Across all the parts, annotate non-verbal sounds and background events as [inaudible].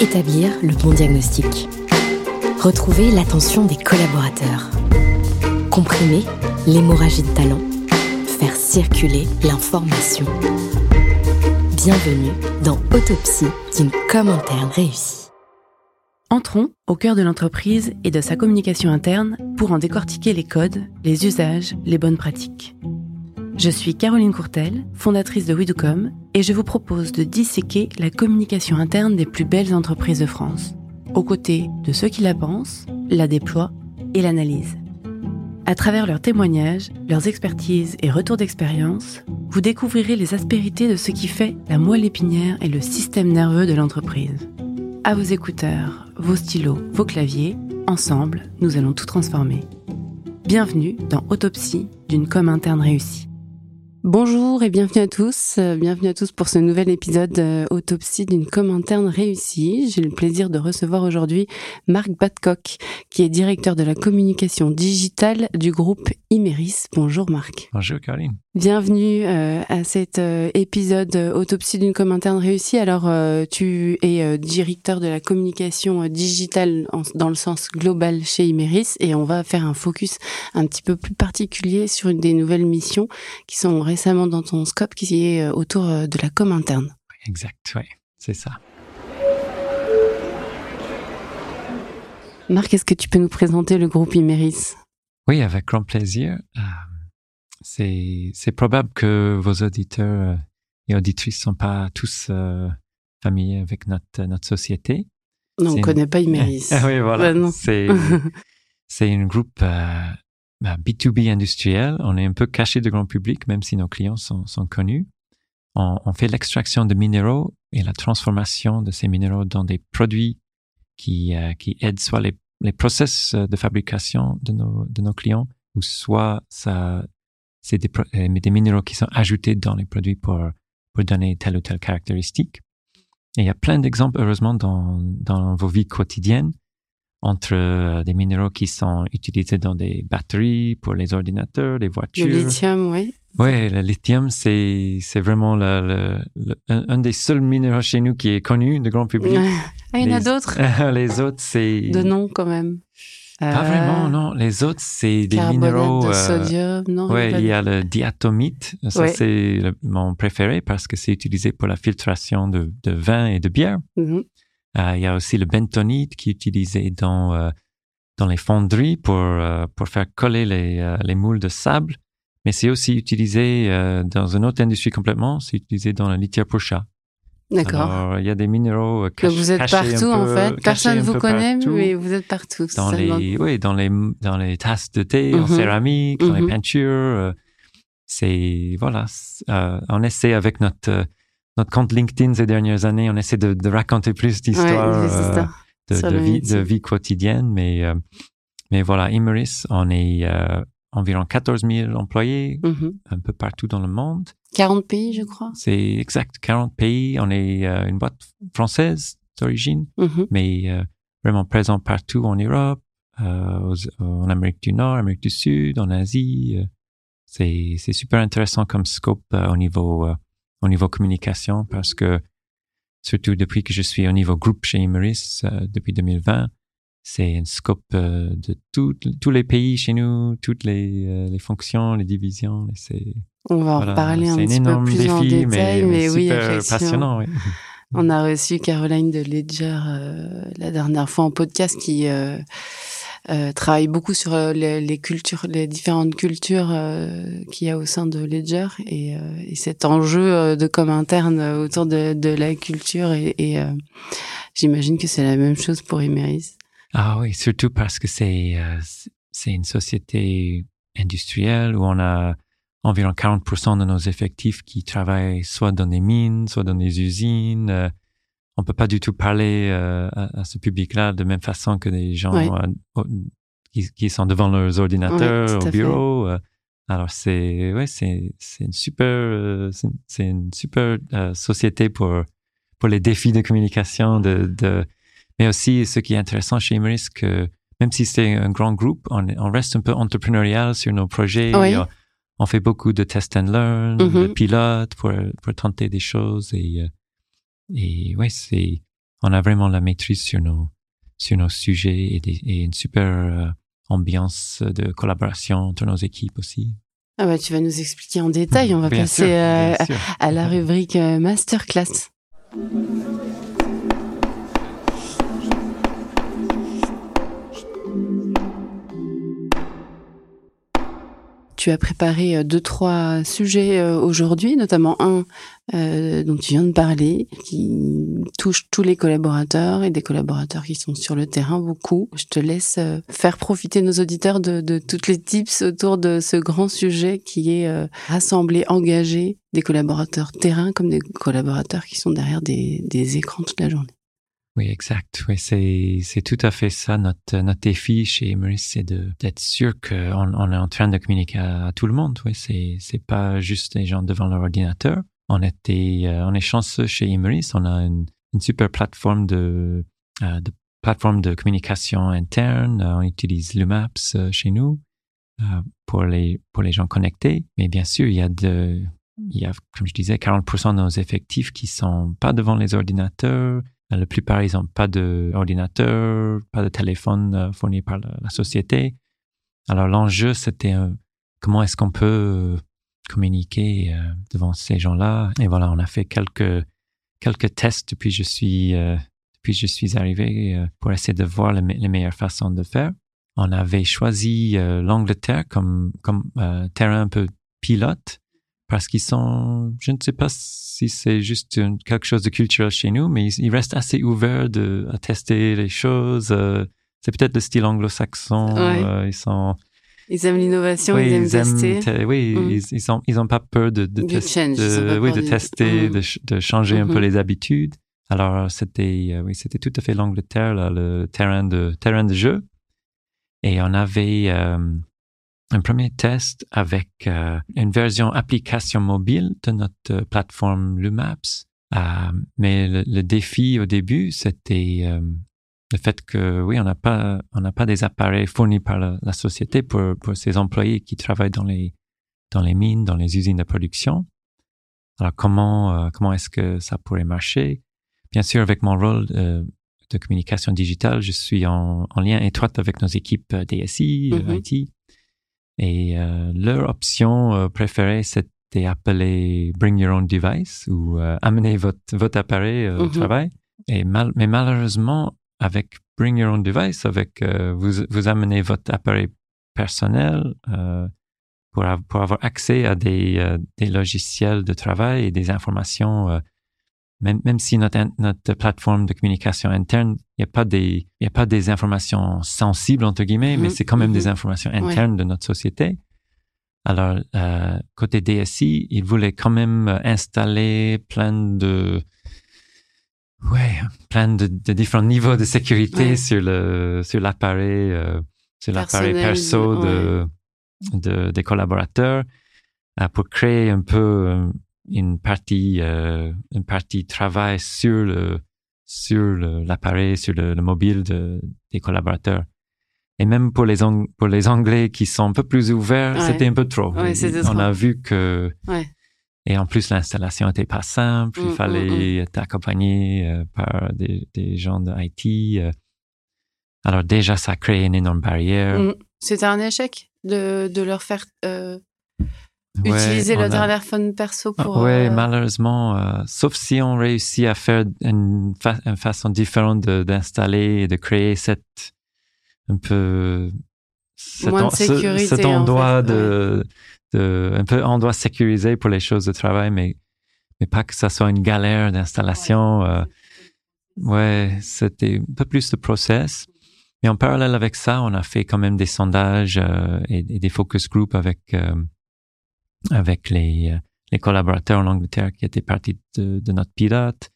Établir le bon diagnostic. Retrouver l'attention des collaborateurs. Comprimer l'hémorragie de talent. Faire circuler l'information. Bienvenue dans Autopsie d'une com interne réussie. Entrons au cœur de l'entreprise et de sa communication interne pour en décortiquer les codes, les usages, les bonnes pratiques. Je suis Caroline Courtel, fondatrice de Widucom, et je vous propose de disséquer la communication interne des plus belles entreprises de France, aux côtés de ceux qui la pensent, la déploient et l'analysent. À travers leurs témoignages, leurs expertises et retours d'expérience, vous découvrirez les aspérités de ce qui fait la moelle épinière et le système nerveux de l'entreprise. À vos écouteurs, vos stylos, vos claviers, ensemble, nous allons tout transformer. Bienvenue dans Autopsie d'une com interne réussie. Bonjour et bienvenue à tous. Euh, bienvenue à tous pour ce nouvel épisode euh, autopsie d'une com interne réussie. J'ai le plaisir de recevoir aujourd'hui Marc Badcock, qui est directeur de la communication digitale du groupe Imeris. Bonjour Marc. Bonjour Caroline. Bienvenue euh, à cet épisode autopsie d'une com interne réussie. Alors, tu es directeur de la communication digitale dans le sens global chez Imeris et on va faire un focus un petit peu plus particulier sur une des nouvelles missions qui sont récemment dans ton scope qui est euh, autour euh, de la com interne. Exact, oui, c'est ça. Marc, est-ce que tu peux nous présenter le groupe Imeris Oui, avec grand plaisir. Euh, c'est probable que vos auditeurs et auditrices ne sont pas tous familiers avec notre, notre société. Non, on ne connaît pas Imeris. [laughs] oui, voilà. Bah, c'est [laughs] un groupe B2B bah, industriel, on est un peu caché du grand public, même si nos clients sont, sont connus. On, on fait l'extraction de minéraux et la transformation de ces minéraux dans des produits qui, euh, qui aident soit les, les process de fabrication de nos, de nos clients, ou soit ça, c'est des, euh, des minéraux qui sont ajoutés dans les produits pour, pour donner telle ou telle caractéristique. Et il y a plein d'exemples, heureusement, dans, dans vos vies quotidiennes entre euh, des minéraux qui sont utilisés dans des batteries pour les ordinateurs, les voitures. Le lithium, oui. Oui, le lithium, c'est c'est vraiment le, le, un, des seuls minéraux chez nous qui est connu de grand public. ah, il y en a d'autres? [laughs] les autres, c'est de nom quand même. Pas vraiment, euh, non. Les autres, c'est des minéraux. De euh, sodium, non. Oui, il y a le diatomite. Ça, c'est mon préféré parce que c'est utilisé pour la filtration de, de vin et de bière. Euh, il y a aussi le bentonite qui est utilisé dans, euh, dans les fonderies pour, euh, pour faire coller les, les moules de sable. Mais c'est aussi utilisé dans une autre industrie complètement, c'est utilisé dans la litière pour chat. D'accord. Il y a des minéraux cachés. vous êtes partout en fait. Personne ne vous connaît, mais vous êtes partout. Dans les, oui, dans les, dans les tasses de thé en mhm. céramique, dans les mhm. peintures. c'est voilà, on essaie avec notre notre compte LinkedIn ces dernières années, on essaie de, de raconter plus d'histoires euh, de, de, vie, de vie quotidienne. Mais, euh, mais voilà, Imeris, on est euh, environ 14 000 employés mm-hmm. un peu partout dans le monde. 40 pays, je crois. C'est exact, 40 pays. On est une boîte française d'origine, mm-hmm. mais vraiment présent partout en Europe, en Amérique du Nord, Amérique du Sud, en Asie. c'est super intéressant comme scope au niveau au niveau communication parce que surtout depuis que je suis au niveau groupe chez Imeris euh, depuis 2020, c'est un scope euh, de tous les pays chez nous, toutes les, euh, les fonctions, les divisions. c'est, On va en parler un petit peu plus défi, en détail, mais, oui, super passionnant. Oui. On a reçu Caroline de Ledger la dernière fois en podcast qui euh, travaille beaucoup sur euh, les, les, cultures, les différentes cultures euh, qu'il y a au sein de Ledger et, euh, et cet enjeu de com interne autour de, de la culture et, et j'imagine que c'est la même chose pour Imeris. Ah oui, surtout parce que c'est c'est une société industrielle où on a environ 40% de nos effectifs qui travaillent soit dans des mines, soit dans des usines on peut pas du tout parler euh, à, ce public-là de même façon que des gens euh, qui, sont devant leurs ordinateurs au bureau. Euh. alors c'est ouais c'est c'est une super c'est une super société pour pour les défis de communication de, de mais aussi ce qui est intéressant chez Imeris que même si c'est un grand groupe on, on reste un peu entrepreneurial sur nos projets. On, fait beaucoup de test and learn, de mm-hmm. pilotes pour pour tenter des choses et et ouais, c'est on a vraiment la maîtrise sur nos, sur nos sujets et, et une super ambiance de collaboration entre nos équipes aussi. Ah bah, tu vas nous expliquer en détail. On va passer à la rubrique masterclass. Tu as préparé euh, deux, trois sujets euh, aujourd'hui, notamment un euh, dont tu viens de parler, qui touche tous les collaborateurs et des collaborateurs qui sont sur le terrain beaucoup. Je te laisse faire profiter nos auditeurs de, de toutes les tips autour de ce grand sujet qui est rassembler, engager des collaborateurs terrain comme des collaborateurs qui sont derrière des, des écrans toute la journée. Oui, exact. Oui, c'est, c'est tout à fait ça. Notre, notre défi chez Emeris, c'est de, d'être sûr qu'on on est en train de communiquer à, tout le monde. Oui, c'est, c'est pas juste les gens devant leur ordinateur. On était, euh, on est chanceux chez Emeris. On a une, une super plateforme de, euh, de plateforme de communication interne. on utilise Lumaps euh, chez nous pour les, pour les gens connectés. Mais bien sûr, il y a de, il y a, comme je disais, 40% de nos effectifs qui sont pas devant les ordinateurs, la plupart, ils n'ont pas d'ordinateur, pas de téléphone euh, fourni par la, société. Alors l'enjeu, c'était euh, comment est-ce qu'on peut euh, communiquer devant ces gens-là? Et voilà, on a fait quelques quelques tests depuis je suis depuis je suis arrivé pour essayer de voir les, meilleures façons de faire. On avait choisi l'Angleterre comme comme terrain un peu pilote parce qu'ils sont, je ne sais pas si c'est juste quelque chose de culturel chez nous, mais ils, restent assez ouverts de, à tester les choses. Euh, c'est peut-être le style anglo-saxon. Euh, ils sont. Ils aiment l'innovation, ils, aiment tester. oui, mm. ils, ils, ont, ils ont pas peur de, de, tester, de, oui, de tester, mm. de, changer un peu mm-hmm. les habitudes. Alors c'était, euh, oui, c'était tout à fait l'Angleterre, le terrain de terrain de jeu. Et on avait un premier test avec euh, une version application mobile de notre euh, plateforme Lumaps. Euh, mais le, défi au début, c'était euh, le fait que oui, on n'a pas on n'a pas des appareils fournis par la, société pour pour ces employés qui travaillent dans les dans les mines, dans les usines de production. Alors comment comment est-ce que ça pourrait marcher? Bien sûr, avec mon rôle de communication digitale, je suis en, en lien étroit avec nos équipes DSI, mm-hmm. IT et euh, leur option euh, préférée, c'était appelé Bring Your Own Device ou euh, amener votre, votre appareil au mm-hmm. travail. Et mal, mais malheureusement, avec Bring Your Own Device, avec vous, vous amenez votre appareil personnel pour, pour avoir accès à des, des logiciels de travail et des informations même, même si notre, notre plateforme de communication interne, il n'y a pas des, il a pas des informations sensibles, entre guillemets, mais mm-hmm. c'est quand même des mm-hmm. informations internes de notre société. Alors, euh, côté DSI, il voulait quand même installer plein de, ouais, plein de, de différents niveaux de sécurité sur le, sur l'appareil, euh, sur l'appareil perso de, de, des collaborateurs, euh, pour créer un peu euh, une partie euh, une partie travail sur le sur l'appareil sur le, mobile de, des collaborateurs. Et même pour les pour les anglais qui sont un peu plus ouverts c'était un peu trop. On a vu que et en plus l'installation était pas simple. Il mm, mm, fallait mm. être accompagné euh, par des, des gens de IT euh. alors déjà ça crée une énorme barrière. C'était un échec de, de leur faire Utiliser le téléphone perso ah, pour. Ouais, euh, malheureusement, euh, sauf si on réussit à faire une, façon différente d'installer et de créer cette un peu cet, Moins de sécurité, cet endroit de, de, un peu endroit sécurisé pour les choses de travail, mais mais pas que ça soit une galère d'installation. Euh, ouais, c'était un peu plus de process. Mais en parallèle avec ça, on a fait quand même des sondages et, et, des focus groups avec avec les, euh, les collaborateurs en Angleterre qui étaient partis de, de notre pilote.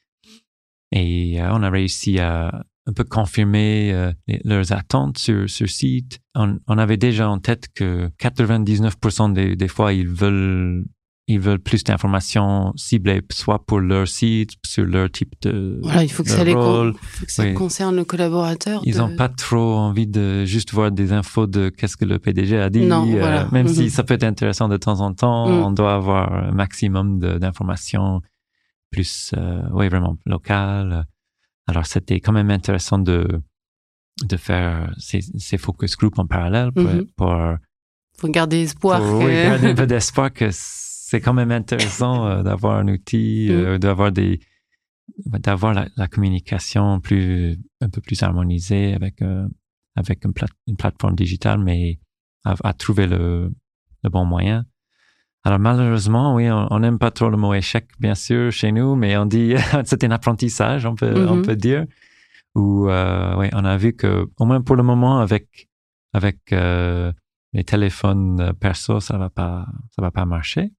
Et euh, on a réussi à un peu confirmer euh, leurs attentes sur ce site. On, on, avait déjà en tête que 99% des, des fois, ils veulent ils veulent plus d'informations ciblées, soit pour leur site, sur leur type de Voilà, il faut que ça, les faut que ça concerne le collaborateur. Ils n'ont pas trop envie de juste voir des infos de qu'est-ce que le PDG a dit. Non, euh, Même si mhm. ça peut être intéressant de temps en temps, mhm. on doit avoir un maximum d'informations plus, euh, oui, vraiment locales. Alors, c'était quand même intéressant de, de faire ces, ces focus group en parallèle pour, pour, Faut garder espoir. pour, que- oui, garder un peu [laughs] d'espoir que c'est quand même intéressant [laughs] euh, d'avoir un outil, Mhm. euh, d'avoir des, d'avoir la, la communication plus, un peu plus harmonisée avec, euh, avec une, plate- une plateforme digitale, mais à, à trouver le, le bon moyen. Alors malheureusement, oui, on n'aime pas trop le mot échec, bien sûr, chez nous, mais on dit [laughs] c'est un apprentissage, on peut, on Mhm. peut dire. Où, euh, oui, on a vu que, au moins pour le moment, avec avec les téléphones perso, ça va pas, ça va pas marcher.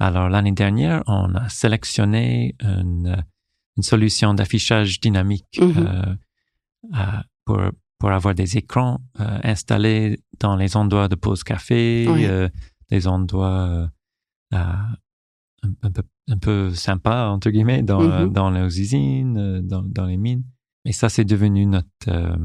Alors l'année dernière, on a sélectionné une, une solution d'affichage dynamique Mhm. euh, pour pour avoir des écrans euh, installés dans les endroits de pause café, Oui. euh, des endroits euh, euh, un, un peu un peu sympas entre guillemets dans Mhm. dans nos usines, euh, dans dans les mines. Et ça, c'est devenu notre euh,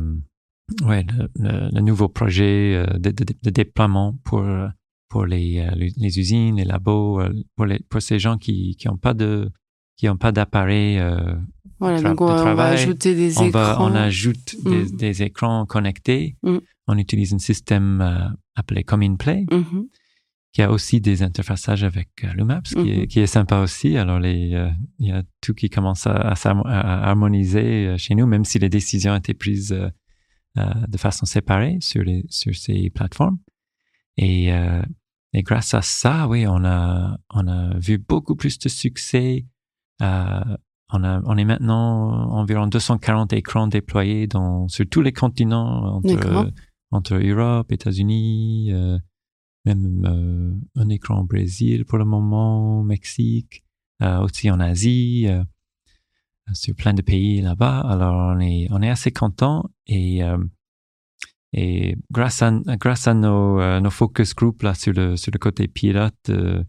ouais le, le- le nouveau projet euh, de, de, de déploiement pour euh, pour les, euh, les les usines, les labos, euh, pour les pour ces gens qui qui ont pas de qui ont pas d'appareil euh, Voilà, donc on, de va- on va travail, ajouter des on, écrans. va, on ajoute des, Mm. des écrans connectés. Mm. On utilise un système euh, appelé Common Play, Mhm. qui a aussi des interfaçages avec euh, Lumaps, qui, est, Mhm. qui est sympa aussi. Alors, il y a tout qui commence à, à harmoniser chez nous, même si les décisions étaient prises de façon séparée sur, les, sur ces plateformes. Et, et grâce à ça, oui, on a, on a vu beaucoup plus de succès. Euh, on, a, on est maintenant environ 240 écrans déployés dans, sur tous les continents, entre, entre Europe, États-Unis, euh, même euh, un écran au Brésil pour le moment, Mexique, euh, aussi en Asie, euh, sur plein de pays là-bas. Alors on est on est assez content et euh, et grâce à grâce à nos euh, nos focus group là sur le sur le côté pilote euh,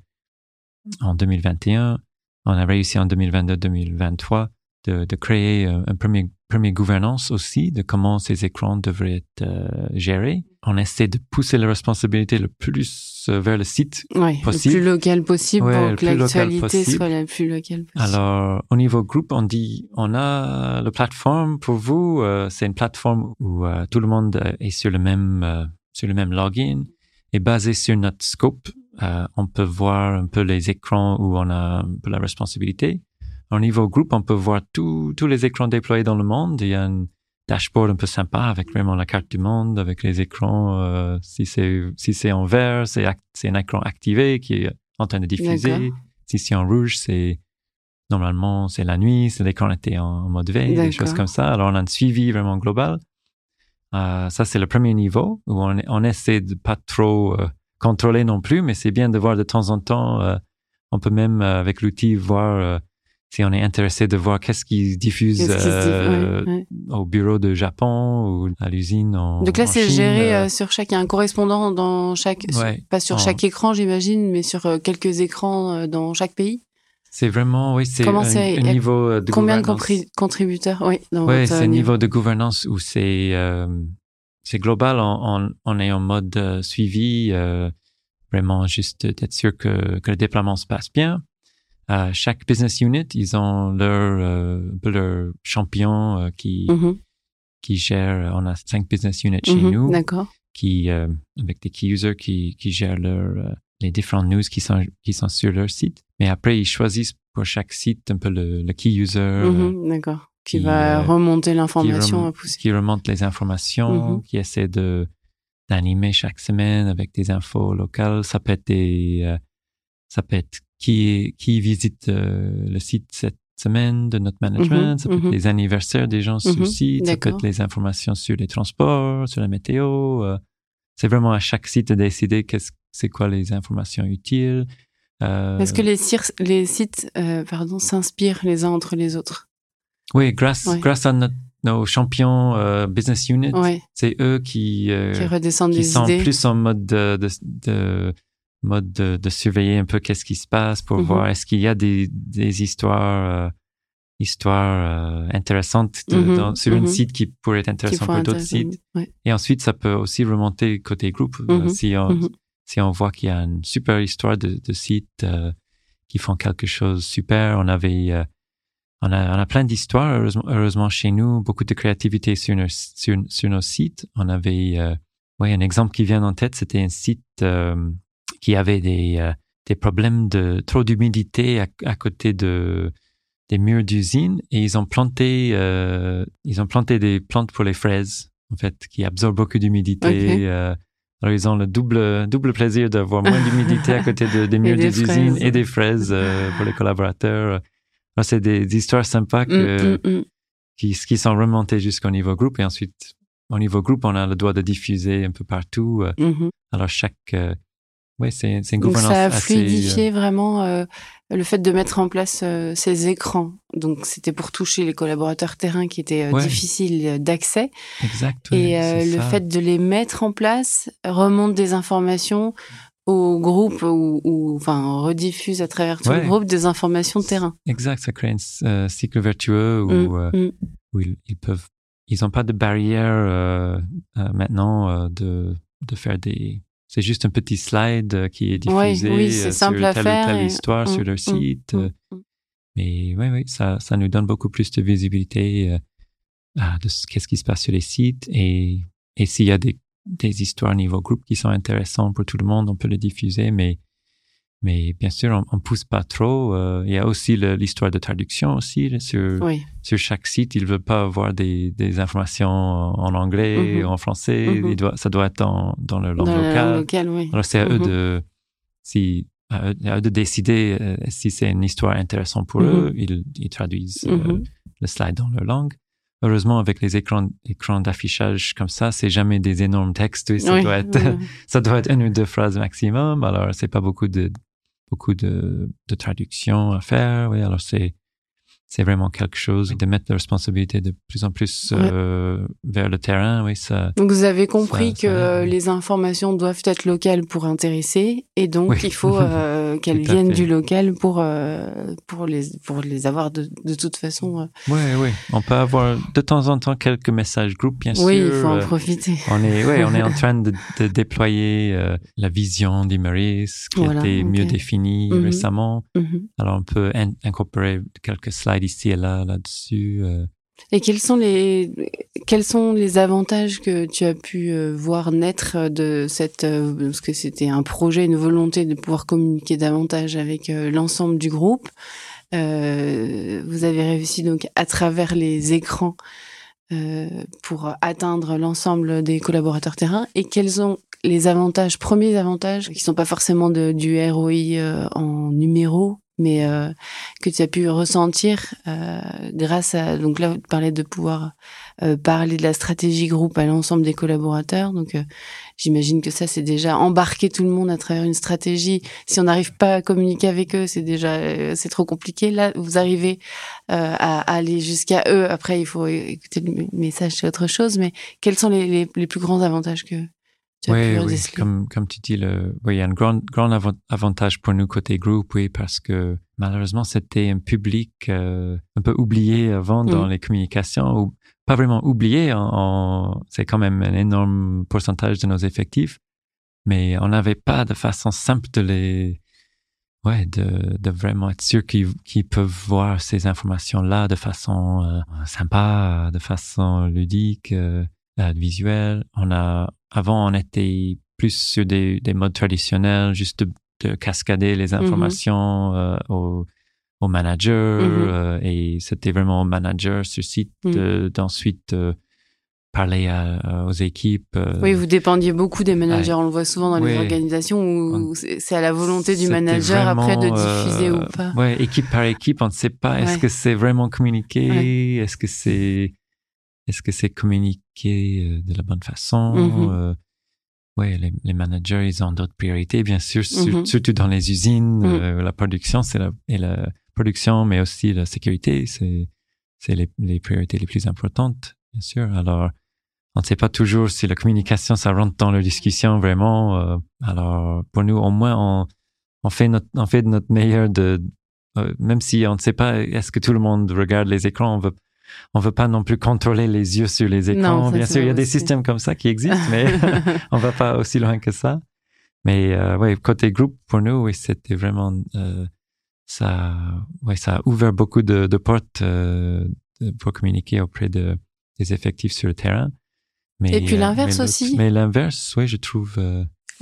en 2021, on a réussi en 2022-2023 de, de créer euh, un premier premier gouvernance aussi de comment ces écrans devraient être euh, gérés. On essaie de pousser la responsabilité le plus euh, vers le site Ouais, le possible. plus local possible Ouais, le pour que l'actualité soit la plus locale possible. Alors, au niveau groupe, on dit, on a la plateforme pour vous. euh, c'est une plateforme où euh, tout le monde est sur le même sur le même login et basé sur notre scope. on peut voir un peu les écrans où on a un peu la responsabilité. Au niveau groupe, on peut voir tous tous les écrans déployés dans le monde. Il y a un dashboard un peu sympa avec vraiment la carte du monde, avec les écrans. euh, si c'est si c'est en vert, c'est un écran activé qui est en train de diffuser. Si c'est en rouge, c'est normalement c'est la nuit, c'est l'écran était en mode veille, des choses comme ça. Alors on a un suivi vraiment global. Euh, ça c'est le premier niveau où on, on essaie de pas trop euh, contrôler non plus, mais c'est bien de voir de temps en temps. euh, on peut même euh, avec l'outil voir euh, si on est intéressé de voir qu'est-ce qu'ils diffusent euh, Ouais, ouais. au bureau de Japon ou à l'usine en Donc là, c'est géré euh, euh, sur chaque, il y a un correspondant dans chaque, Ouais. pas sur En- chaque écran, j'imagine, mais sur euh, quelques écrans dans chaque pays. c'est vraiment oui c'est un, un niveau de Combien de gouvernance. contributeurs? Oui, dans Oui, c'est un niveau. de gouvernance où c'est euh, c'est global. On, on, on est en mode suivi, euh, vraiment juste d'être sûr que, que le déploiement se passe bien. Euh, chaque business unit, ils ont leur euh, un peu leur champion euh, qui Mhm, qui gère. On a cinq business units chez mhm, nous D'accord. qui euh, avec des key users qui qui gèrent leur euh, les différentes news qui sont qui sont sur leur site. Mais après, ils choisissent pour chaque site un peu le, le key user. euh, Mhm, D'accord. Qui, qui, va euh, remonter l'information rem- à pousser. qui remonte les informations, qui essaie de d'animer chaque semaine avec des infos locales. Ça peut être des, euh, ça peut être qui qui visite euh, le site cette semaine de notre management. Mhm, ça peut être les anniversaires des gens sur le Mhm, site. Ça peut être les informations sur les transports, sur la météo. euh. c'est vraiment à chaque site de décider qu'est-ce c'est quoi les informations utiles. Euh, Est-ce que les, les sites euh, pardon, s'inspirent les uns entre les autres? Oui, grâce Ouais. grâce à notre- nos champions euh, business units, Ouais, c'est eux qui euh, qui redescendent qui des sont idées. plus en mode de, de, de- mode de, de surveiller un peu qu'est-ce qui se passe pour Mhm. voir est-ce qu'il y a des, des histoires euh, histoires euh, intéressantes de- Mhm, dans- sur un mhm. site qui pourrait être intéressant pour d'autres sites Ouais. et ensuite ça peut aussi remonter côté groupe euh, si on si on voit qu'il y a une super histoire de, de sites euh, qui font quelque chose de super on avait euh, on a, on a plein d'histoires, heureusement, heureusement, chez nous, beaucoup de créativité sur nos, sur, sur nos sites. On avait, euh, ouais, un exemple qui vient en tête, c'était un site euh, qui avait des, euh, des problèmes de trop d'humidité à, à, côté de des murs d'usine et ils ont planté, euh, ils ont planté des plantes pour les fraises, en fait, qui absorbent beaucoup d'humidité. Euh, alors ils ont le double double plaisir d'avoir moins d'humidité à côté de, [laughs] des murs des des usines et des fraises euh, pour les collaborateurs. Alors, c'est des, des histoires sympas que, Mm, mm, mm. qui, qui sont remontées jusqu'au niveau groupe et ensuite au niveau groupe on a le droit de diffuser un peu partout. euh, Mhm. Alors chaque euh, ouais c'est une Donc gouvernance ça a assez, fluidifié vraiment euh, le fait de mettre en place euh, ces écrans. Donc c'était pour toucher les collaborateurs terrain qui étaient euh, Ouais. difficiles d'accès. euh, exact. ouais, Et euh, le ça. fait de les mettre en place remonte des informations au groupe ou, ou enfin rediffuse à travers tout Ouais. le groupe des informations de terrain. exact ça crée un euh, cycle vertueux où, Mm, euh, mm. où ils, ils peuvent ils ont pas de barrière euh, euh, maintenant euh, de de faire des c'est juste un petit slide euh, qui est diffusé oui, c'est euh, simple sur à telle faire ou telle et- histoire mm, sur leur mm, site. mm, euh. Mais oui, oui, ça, ça nous donne beaucoup plus de visibilité euh, de ce- qu'est-ce qui se passe sur les sites. Et, et s'il y a des, des histoires niveau groupe qui sont intéressantes pour tout le monde, on peut les diffuser. Mais, mais bien sûr, on, on pousse pas trop. euh, il y a aussi l'histoire de traduction aussi. sur, Oui. sur chaque site, ils veulent pas avoir des, des informations en anglais, Mhm. en français. Mhm. Doit, ça doit être en- dans leur langue Dans locale. langue locale, oui. Alors c'est à eux Mhm. de si à eux, à eux de décider euh, si c'est une histoire intéressante pour eux, ils, ils traduisent euh, le slide dans leur langue. Heureusement, avec les écrans, écrans d'affichage comme ça, c'est jamais des énormes textes. Ça Oui, doit être, oui. [laughs] ça doit être une ou deux phrases maximum. Alors c'est pas beaucoup de beaucoup de, de traduction à faire. Oui, alors c'est c'est vraiment quelque chose de mettre la responsabilité de plus en plus euh, vers le terrain. Oui, ça. Donc vous avez compris Ça- que ça les informations doivent être locales pour intéresser et donc Oui. il faut euh, [laughs] qu'elles viennent du local pour euh, pour les pour les avoir de, de toute façon. Oui, oui. On peut avoir de temps en temps quelques messages groupes, bien sûr. oui, il faut en profiter. On est, ouais, on est en [laughs] train de, de déployer la vision d'Imeris qui Voilà, a été mieux définie Mhm. récemment. Mhm. Alors on peut in- incorporer quelques slides ici et là là-dessus. euh. Et quels sont les quels sont les avantages que tu as pu euh, voir naître de cette euh, parce que c'était un projet, une volonté de pouvoir communiquer davantage avec euh, l'ensemble du groupe. Euh, vous avez réussi donc à travers les écrans euh, pour atteindre l'ensemble des collaborateurs terrain. Et quels sont les avantages, premiers avantages qui sont pas forcément du ROI euh, en numéro, mais euh, que tu as pu ressentir euh, grâce à donc là tu parlais de pouvoir euh, parler de la stratégie groupe à l'ensemble des collaborateurs. Donc euh, j'imagine que ça c'est déjà embarquer tout le monde à travers une stratégie. Si on n'arrive pas à communiquer avec eux c'est déjà euh, c'est trop compliqué. Là vous arrivez euh, à, à aller jusqu'à eux. Après il faut écouter le message c'est autre chose. Mais quels sont les, les, les plus grands avantages que Oui, Comme, comme tu dis, le, oui, il y a un grand, grand avant- avantage pour nous côté groupe, oui, parce que malheureusement, c'était un public euh, un peu oublié avant dans Mm. les communications, ou pas vraiment oublié, c'est quand même un énorme pourcentage de nos effectifs, mais on n'avait pas de façon simple de les, ouais, de, de vraiment être sûr qu'ils qu'ils peuvent voir ces informations-là de façon euh, sympa, de façon ludique, euh, visuelle. On a, avant, on était plus sur des, des modes traditionnels, juste de, de cascader les informations euh, au, au manager, Mhm. euh, et c'était vraiment au manager sur site de- d'ensuite euh, parler à- aux équipes. Oui, vous dépendiez beaucoup des managers. Ouais. On le voit souvent dans les organisations où c'est à la volonté du manager après de diffuser ou pas. Ouais, équipe par équipe, on ne sait pas. Est-ce Ouais. que c'est vraiment communiqué. Est-ce que c'est est-ce que c'est communiqué euh, de la bonne façon? Euh, Ouais, les, les managers, ils ont d'autres priorités, bien sûr, Mhm. surtout dans les usines. Mhm. euh, la production, c'est la et la production, mais aussi la sécurité, c'est c'est les, les priorités les plus importantes, bien sûr. Alors, on ne sait pas toujours si la communication, ça rentre dans la discussion vraiment. euh, alors, pour nous, au moins, on, on fait notre, on fait de notre meilleur de, euh, même si on ne sait pas, est-ce que tout le monde regarde les écrans, on veut, on veut pas non plus contrôler les yeux sur les écrans. Non, Bien sûr, il y a des systèmes comme ça qui existent, mais [laughs] [laughs] on va pas aussi loin que ça. Mais euh, ouais, côté groupe, pour nous, oui, c'était vraiment, euh, ça, ouais, ça a ouvert beaucoup de, de portes euh, pour communiquer auprès de, des effectifs sur le terrain. Mais, Et puis euh, l'inverse aussi. Mais l'inverse, oui, je trouve.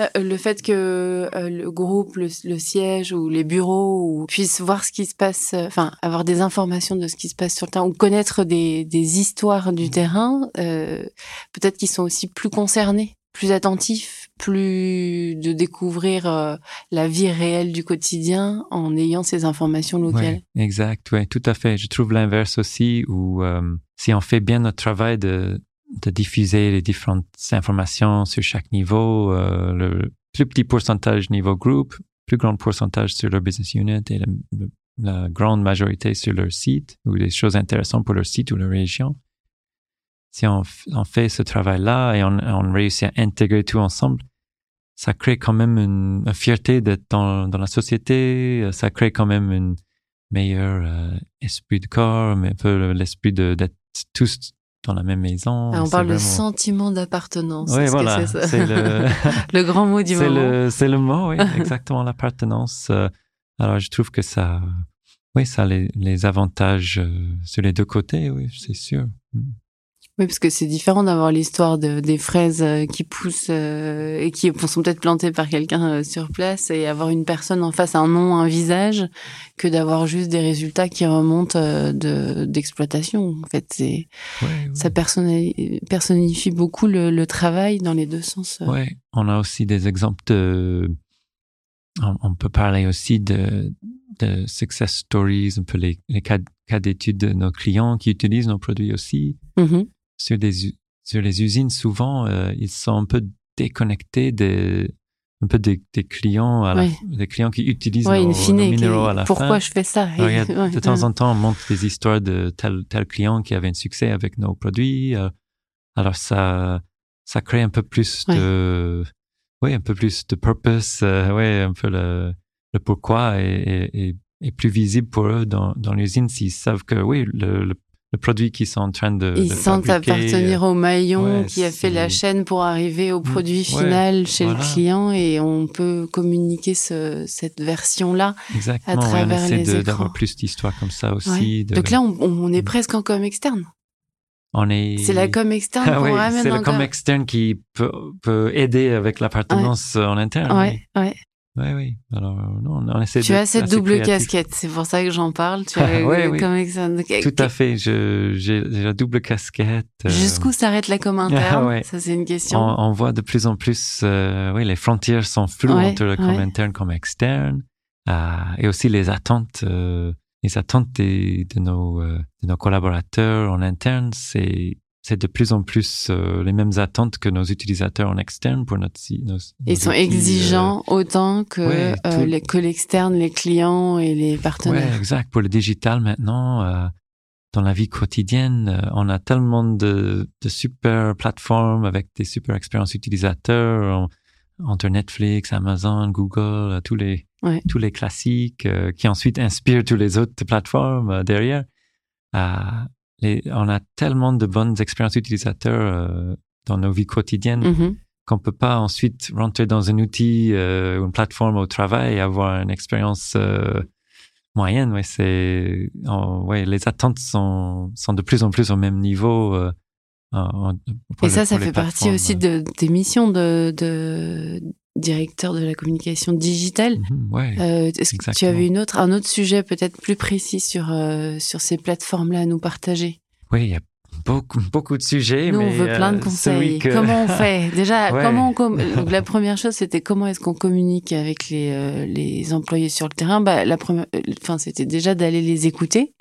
Euh, le fait que le groupe, le, siège ou les bureaux ou puissent voir ce qui se passe, enfin avoir des informations de ce qui se passe sur le terrain ou connaître des, des histoires du terrain, peut-être qu'ils sont aussi plus concernés, plus attentifs plus de découvrir euh, la vie réelle du quotidien en ayant ces informations locales. exact, ouais, tout à fait. Je trouve l'inverse aussi où euh, si on fait bien notre travail de, de diffuser les différentes informations sur chaque niveau, euh, le plus petit pourcentage niveau groupe, plus grand pourcentage sur leur business unit et la grande majorité sur leur site ou des choses intéressantes pour leur site ou leur région. Si on, fait ce travail-là et on, réussit à intégrer tout ensemble, ça crée quand même une, fierté d'être dans, la société, ça crée quand même un meilleur euh, esprit de corps, mais un peu l'esprit d'être tous dans la même maison. Ah, on parle de sentiment d'appartenance. Oui, voilà. C'est le... [laughs] le... grand mot du moment. C'est le mot, oui, exactement, l'appartenance. Euh, alors, je trouve que ça, oui, ça a les, les avantages euh, sur les deux côtés, oui, c'est sûr. Oui, parce que c'est différent d'avoir l'histoire de, des fraises euh, qui poussent euh, et qui sont peut-être plantées par quelqu'un euh, sur place et avoir une personne en face, un nom, un visage, que d'avoir juste des résultats qui remontent de d'exploitation. En fait, c'est ça personnifie beaucoup le, le, travail dans les deux sens. Ouais, on a aussi des exemples de. On, peut parler aussi de, de success stories, un peu les, les cas, cas d'études de nos clients qui utilisent nos produits aussi. Mm-hmm sur, des, sur les usines, souvent, euh, ils sont un peu déconnectés des, un peu des, des clients, à des clients qui utilisent nos, minéraux à la pourquoi je fais ça? [laughs] De temps en temps, on montre des histoires de tel, tel client qui avait un succès avec nos produits. Euh, alors, ça, ça crée un peu plus de, oui, un peu plus de purpose, euh, ouais, un peu le, le pourquoi est, est, plus visible pour eux dans, dans l'usine s'ils savent que, oui, le, le le produit qu'ils sont en train de. Ils sentent appartenir au maillon qui a fait la chaîne pour arriver au mm. produit final chez le client et on peut communiquer ce, cette version-là à travers on essaie d'avoir plus d'histoires comme ça aussi. Donc là, on, on est presque en com externe. On est. C'est la com externe [laughs] ah, oui, C'est la com externe qui peut, peut aider avec l'appartenance en interne. Ouais, ouais. Oui, oui. Alors, non, on essaie tu as cette double casquette, c'est pour ça que j'en parle. Tu [laughs] as oui, Tout à fait. J'ai la double casquette. Euh. Jusqu'où s'arrête la com interne [laughs] Ça, c'est une question. On, voit de plus en plus, euh, oui, les frontières sont floues entre la com interne comme externe, euh, et aussi les attentes, les attentes des, de nos de nos collaborateurs en interne, c'est c'est de plus en plus euh, les mêmes attentes que nos utilisateurs en externe pour notre site. Ils sont exigeants euh, autant que, euh, les, que l'externe, les clients et les partenaires. Ouais, exact. Pour le digital maintenant, dans la vie quotidienne, on a tellement de, de super plateformes avec des super expériences utilisateurs entre Netflix, Amazon, Google, tous les tous les classiques qui ensuite inspirent toutes les autres plateformes derrière on a tellement de bonnes expériences utilisateurs euh, dans nos vies quotidiennes mm-hmm. qu'on peut pas ensuite rentrer dans un outil euh, ou une plateforme au travail et avoir une expérience euh, moyenne. Ouais, c'est, ouais, les attentes sont, sont de plus en plus au même niveau. et ça, ça fait partie aussi de, des missions de, de directeur de la communication digitale. Mhm, euh, Est-ce que tu avais une autre, un autre sujet peut-être plus précis sur, euh, sur ces plateformes-là à nous partager? Oui, il y a beaucoup, [laughs] beaucoup de sujets. Nous, on veut plein de euh, conseils. Comment on fait? [laughs] Déjà, comment on [laughs] la première chose, c'était comment est-ce qu'on communique avec les, les employés sur le terrain? Bah, la première, enfin, c'était déjà d'aller les écouter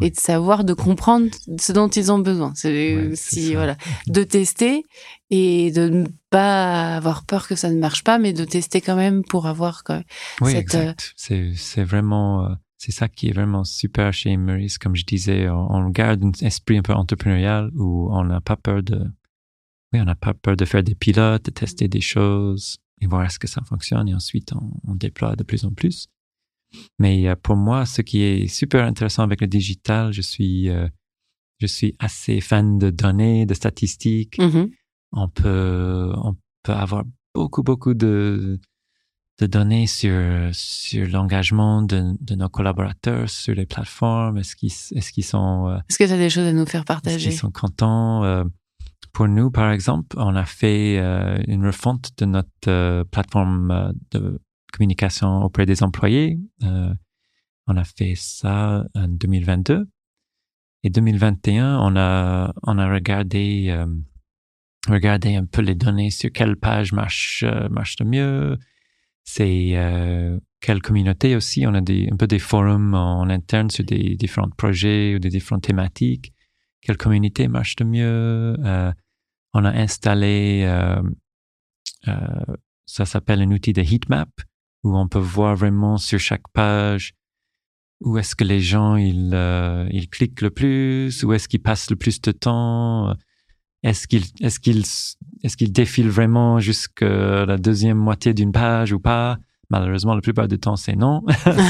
et de savoir, de comprendre ce dont ils ont besoin. C'est si voilà, de tester et de ne pas avoir peur que ça ne marche pas, mais de tester quand même pour avoir quand même oui, cette. Euh, exact. C'est c'est vraiment euh, c'est ça qui est vraiment super chez Maurice, comme je disais, on, garde un esprit un peu entrepreneurial où on n'a pas peur de oui, on n'a pas peur de faire des pilotes, de tester des choses et voir est-ce que ça fonctionne et ensuite on, on déploie de plus en plus. Mais euh, pour moi, ce qui est super intéressant avec le digital, je suis, euh, je suis assez fan de données, de statistiques. Mm-hmm. On peut, on peut avoir beaucoup, beaucoup de, de données sur sur l'engagement de, de, nos collaborateurs sur les plateformes. Est-ce qu'ils est-ce qu'ils sont euh, Est-ce que tu as des choses à nous faire partager Est-ce qu'ils sont contents? Euh, Pour nous, par exemple, on a fait une refonte de notre plateforme de communication auprès des employés. on a fait ça en 2022 et 2021. On a on a regardé regardé un peu les données sur quelle page marche marche le mieux c'est euh, quelle communauté aussi. On a des, un peu des forums en, interne sur des différents projets ou des différentes thématiques. Quelle communauté marche le mieux? Euh, On a installé, euh, euh, ça s'appelle un outil de heatmap, où on peut voir vraiment sur chaque page où est-ce que les gens ils, euh, ils cliquent le plus, où est-ce qu'ils passent le plus de temps est-ce qu'il est-ce qu'il est-ce qu'il défile vraiment jusqu'à la deuxième moitié d'une page ou pas? Malheureusement, la plupart du temps, c'est non.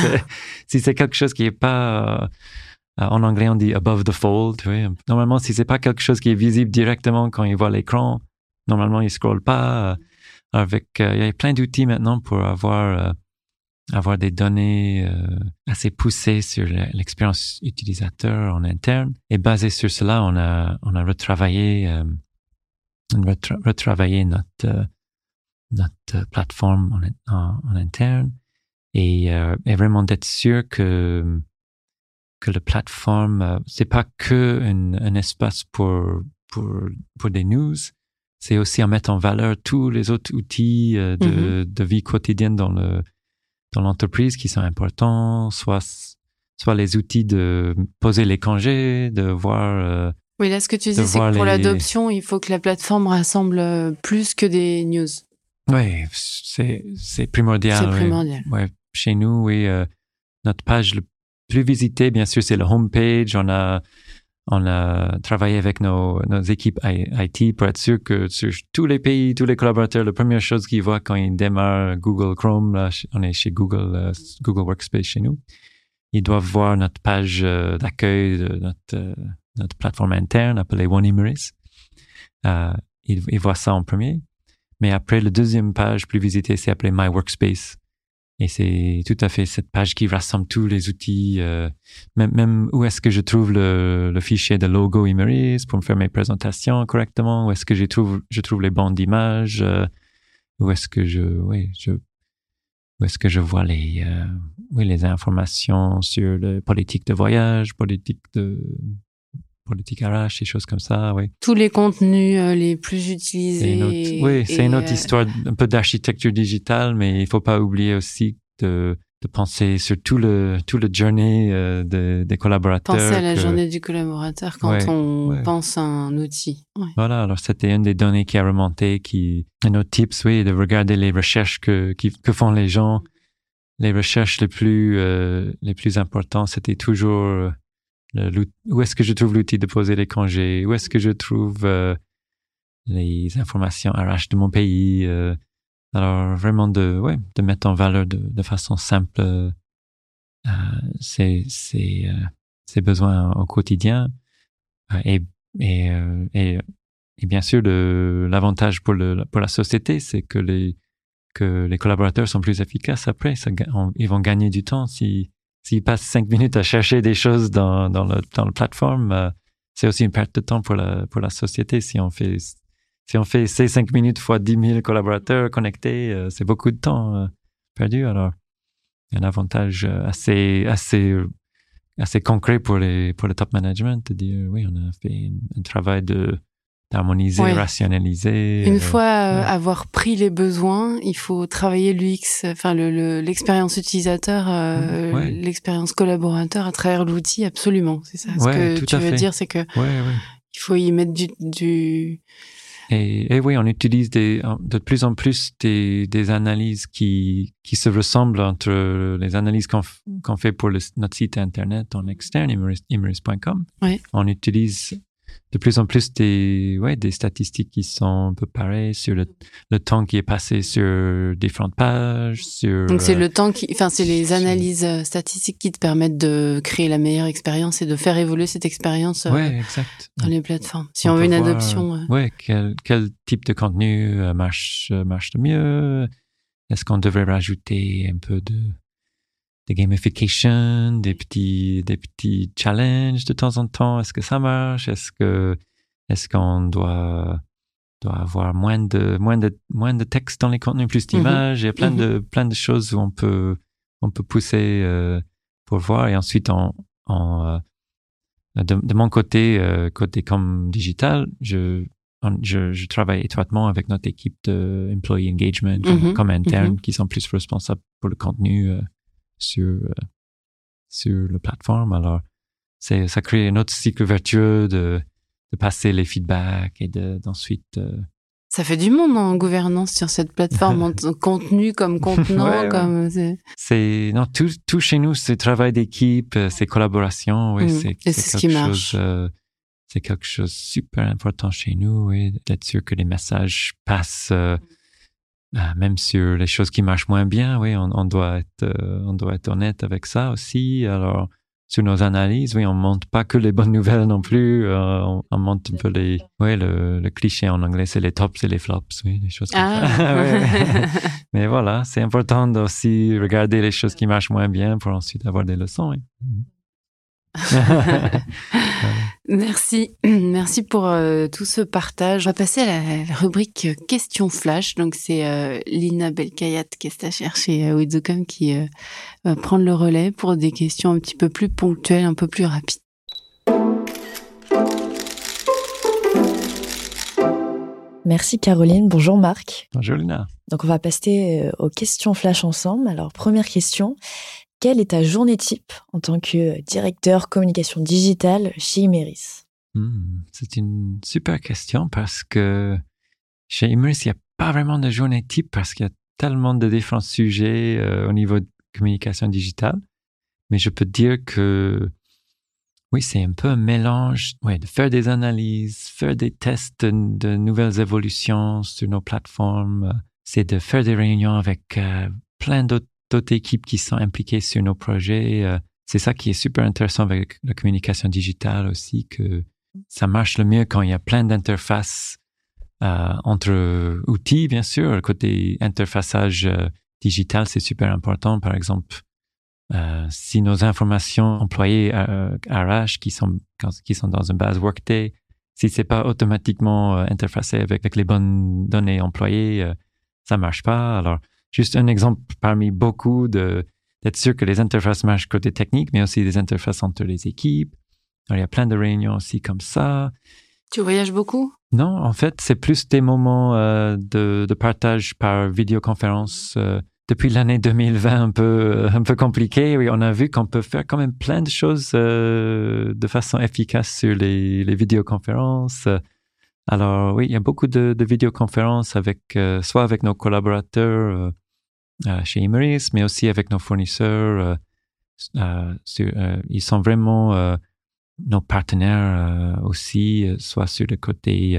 [laughs] si c'est quelque chose qui est pas euh, en anglais, on dit above the fold. Normalement, si c'est pas quelque chose qui est visible directement quand il voit l'écran, normalement, il scrolle pas. Euh, avec, euh, il y a plein d'outils maintenant pour avoir avoir des données euh, assez poussées sur l'expérience utilisateur en interne. Et basé sur cela, on a, on a retravaillé, euh, retravaillé notre, euh, notre plateforme en, interne et, euh, et vraiment d'être sûr que, que la plateforme, c'est pas que un, un espace pour, pour, pour des news, c'est aussi à mettre en valeur tous les autres outils de, mm-hmm. de vie quotidienne dans le, dans l'entreprise qui sont importants, soit soit les outils de poser les congés, de voir. Euh, oui, là, ce que tu dis, c'est que pour l'adoption, il faut que la plateforme rassemble euh, plus que des news. Oui, c'est c'est primordial. C'est primordial. Ouais. Chez nous, oui, euh, notre page le plus visitée, bien sûr, c'est le homepage. On a on a travaillé avec nos, équipes IT pour être sûr que sur tous les pays, tous les collaborateurs, la première chose qu'ils voient quand ils démarrent Google Chrome, là, on est chez Google, euh, Google Workspace chez nous, ils doivent voir notre page euh, d'accueil de notre, euh, notre plateforme interne appelée One Euh, ils, ils voient ça en premier. Mais après, la deuxième page plus visitée, c'est appelée My Workspace. Et c'est tout à fait cette page qui rassemble tous les outils, euh, même, même où est-ce que je trouve le, le fichier de logo Imeris pour me faire mes présentations correctement, où est-ce que je trouve, je trouve les bandes d'images, euh, où est-ce que je, oui, je, où est-ce que je vois les, euh, oui, les informations sur la politique de voyage, politique de, politique RH, des choses comme ça, oui. Tous les contenus euh, les plus utilisés. oui, c'est une autre euh, histoire, un peu d'architecture digitale, mais il faut pas oublier aussi de, de penser sur tout le tout le journey euh, de, des collaborateurs. Penser à la journée du collaborateur quand on pense à un outil. Voilà, alors c'était une des données qui a remonté, qui un autre tips, oui, de regarder les recherches que qui, que font les gens. Les recherches les plus les plus importantes, c'était toujours où est-ce que je trouve l'outil de poser les congés, où est-ce que je trouve euh, les informations RH de mon pays? Euh, alors vraiment de ouais de mettre en valeur de, de façon simple euh, ces ces ces besoins au quotidien. Et et, et et bien sûr l'avantage pour pour la société c'est que les que les collaborateurs sont plus efficaces après. Ça, ils vont gagner du temps si s'ils passent cinq minutes à chercher des choses dans, dans, le, dans la plateforme, euh, c'est aussi une perte de temps pour la, pour la société. Si on fait, si on fait ces cinq minutes fois 10 000 collaborateurs connectés, euh, c'est beaucoup de temps euh, perdu. Alors, un avantage assez, assez, assez concret pour les, pour le top management de dire, oui, on a fait un travail de, harmoniser, rationaliser. Une euh, fois euh, avoir pris les besoins, il faut travailler l'UX, enfin l'expérience le, utilisateur, euh, l'expérience collaborateur à travers l'outil, absolument. C'est ça. Ce que tu veux dire, c'est que il faut y mettre du. du... Et, et, oui, on utilise des, de plus en plus des, des analyses qui, qui se ressemblent entre les analyses qu'on fait pour le, notre site internet en externe, imeris.com. On utilise de plus en plus des, ouais, des statistiques qui sont un peu pareilles sur le, le temps qui est passé sur différentes pages. Sur, Donc c'est le euh, temps qui, enfin c'est les analyses euh, statistiques qui te permettent de créer la meilleure expérience et de faire évoluer cette expérience euh, ouais, exact. dans les plateformes. Si on, veut une adoption. ouais, quel, quel type de contenu marche marche le mieux est-ce qu'on devrait rajouter un peu de, de gamification, des petits, des petits challenges de temps en temps? Est-ce que ça marche? Est-ce que, est-ce qu'on doit, doit avoir moins de, moins de, moins de texte dans les contenus, plus mhm. d'images? Il y a plein de, mhm. plein de choses où on peut, on peut pousser, euh, pour voir. Et ensuite, en, en euh, de, mon côté, euh, côté comme digital, je, je, je, travaille étroitement avec notre équipe de employee engagement comme, mm-hmm. interne mm-hmm. qui sont plus responsables pour le contenu euh, sur euh, sur la plateforme. Alors, c'est ça crée un autre cycle vertueux de de passer les feedbacks et d'ensuite ça fait du monde en gouvernance sur cette plateforme, en [laughs] contenu comme contenant, comme. C'est non tout, tout chez nous, c'est travail d'équipe, euh, c'est collaboration, oui, mm. c'est ce qui marche. Euh, c'est quelque chose de super important chez nous, oui, d'être sûr que les messages passent, euh, même sur les choses qui marchent moins bien, oui, on, on doit être, on doit être honnête avec ça aussi. Alors, sur nos analyses, oui, on monte pas que les bonnes [laughs] nouvelles non plus. Euh, on, monte un peu les, oui, le, le cliché en anglais, c'est les tops et les flops, oui, les choses comme ah. [laughs] ça. [laughs] Mais voilà, c'est important aussi regarder les choses qui marchent moins bien pour ensuite avoir des leçons. Oui. [laughs] Merci, [clears throat] merci pour euh, tout ce partage. On va passer à la rubrique question flash. Donc c'est euh, Lina Belkayat qui est chez euh, qui euh, va prendre le relais pour des questions un petit peu plus ponctuelles, un peu plus rapides. Merci Caroline. Bonjour Marc. Bonjour Lina. Donc on va passer aux questions flash ensemble. Alors première question, quelle est ta journée type en tant que directeur communication digitale chez Imeris hmm, C'est une super question parce que chez Imeris, il n'y a pas vraiment de journée type parce qu'il y a tellement de différents sujets euh, au niveau de communication digitale. Mais je peux dire que oui, c'est un peu un mélange ouais, de faire des analyses, faire des tests de, nouvelles évolutions sur nos plateformes. C'est de faire des réunions avec euh, plein d'autres d'autres équipes qui sont impliquées sur nos projets. Euh, c'est ça qui est super intéressant avec la communication digitale aussi, que ça marche le mieux quand il y a plein d'interfaces euh, entre outils, bien sûr. Côté interfaçage euh, digital, c'est super important. Par exemple, si nos informations employées RH qui sont qui sont dans une base Workday, si c'est pas automatiquement interfacé avec, avec, les bonnes données employées, ça marche pas. Alors juste un exemple parmi beaucoup de d'être sûr que les interfaces marchent côté technique, mais aussi des interfaces entre les équipes. Alors, il y a plein de réunions aussi comme ça. Tu voyages beaucoup? Non, en fait, c'est plus des moments euh, de, de, partage par vidéoconférence. Euh, depuis l'année 2020, un peu un peu compliqué, oui, on a vu qu'on peut faire quand même plein de choses euh, de façon efficace sur les, les vidéoconférences. Alors oui, il y a beaucoup de, de vidéoconférences avec euh, soit avec nos collaborateurs euh, euh, chez Imeris, mais aussi avec nos fournisseurs. ils sont vraiment nos partenaires aussi, soit sur le côté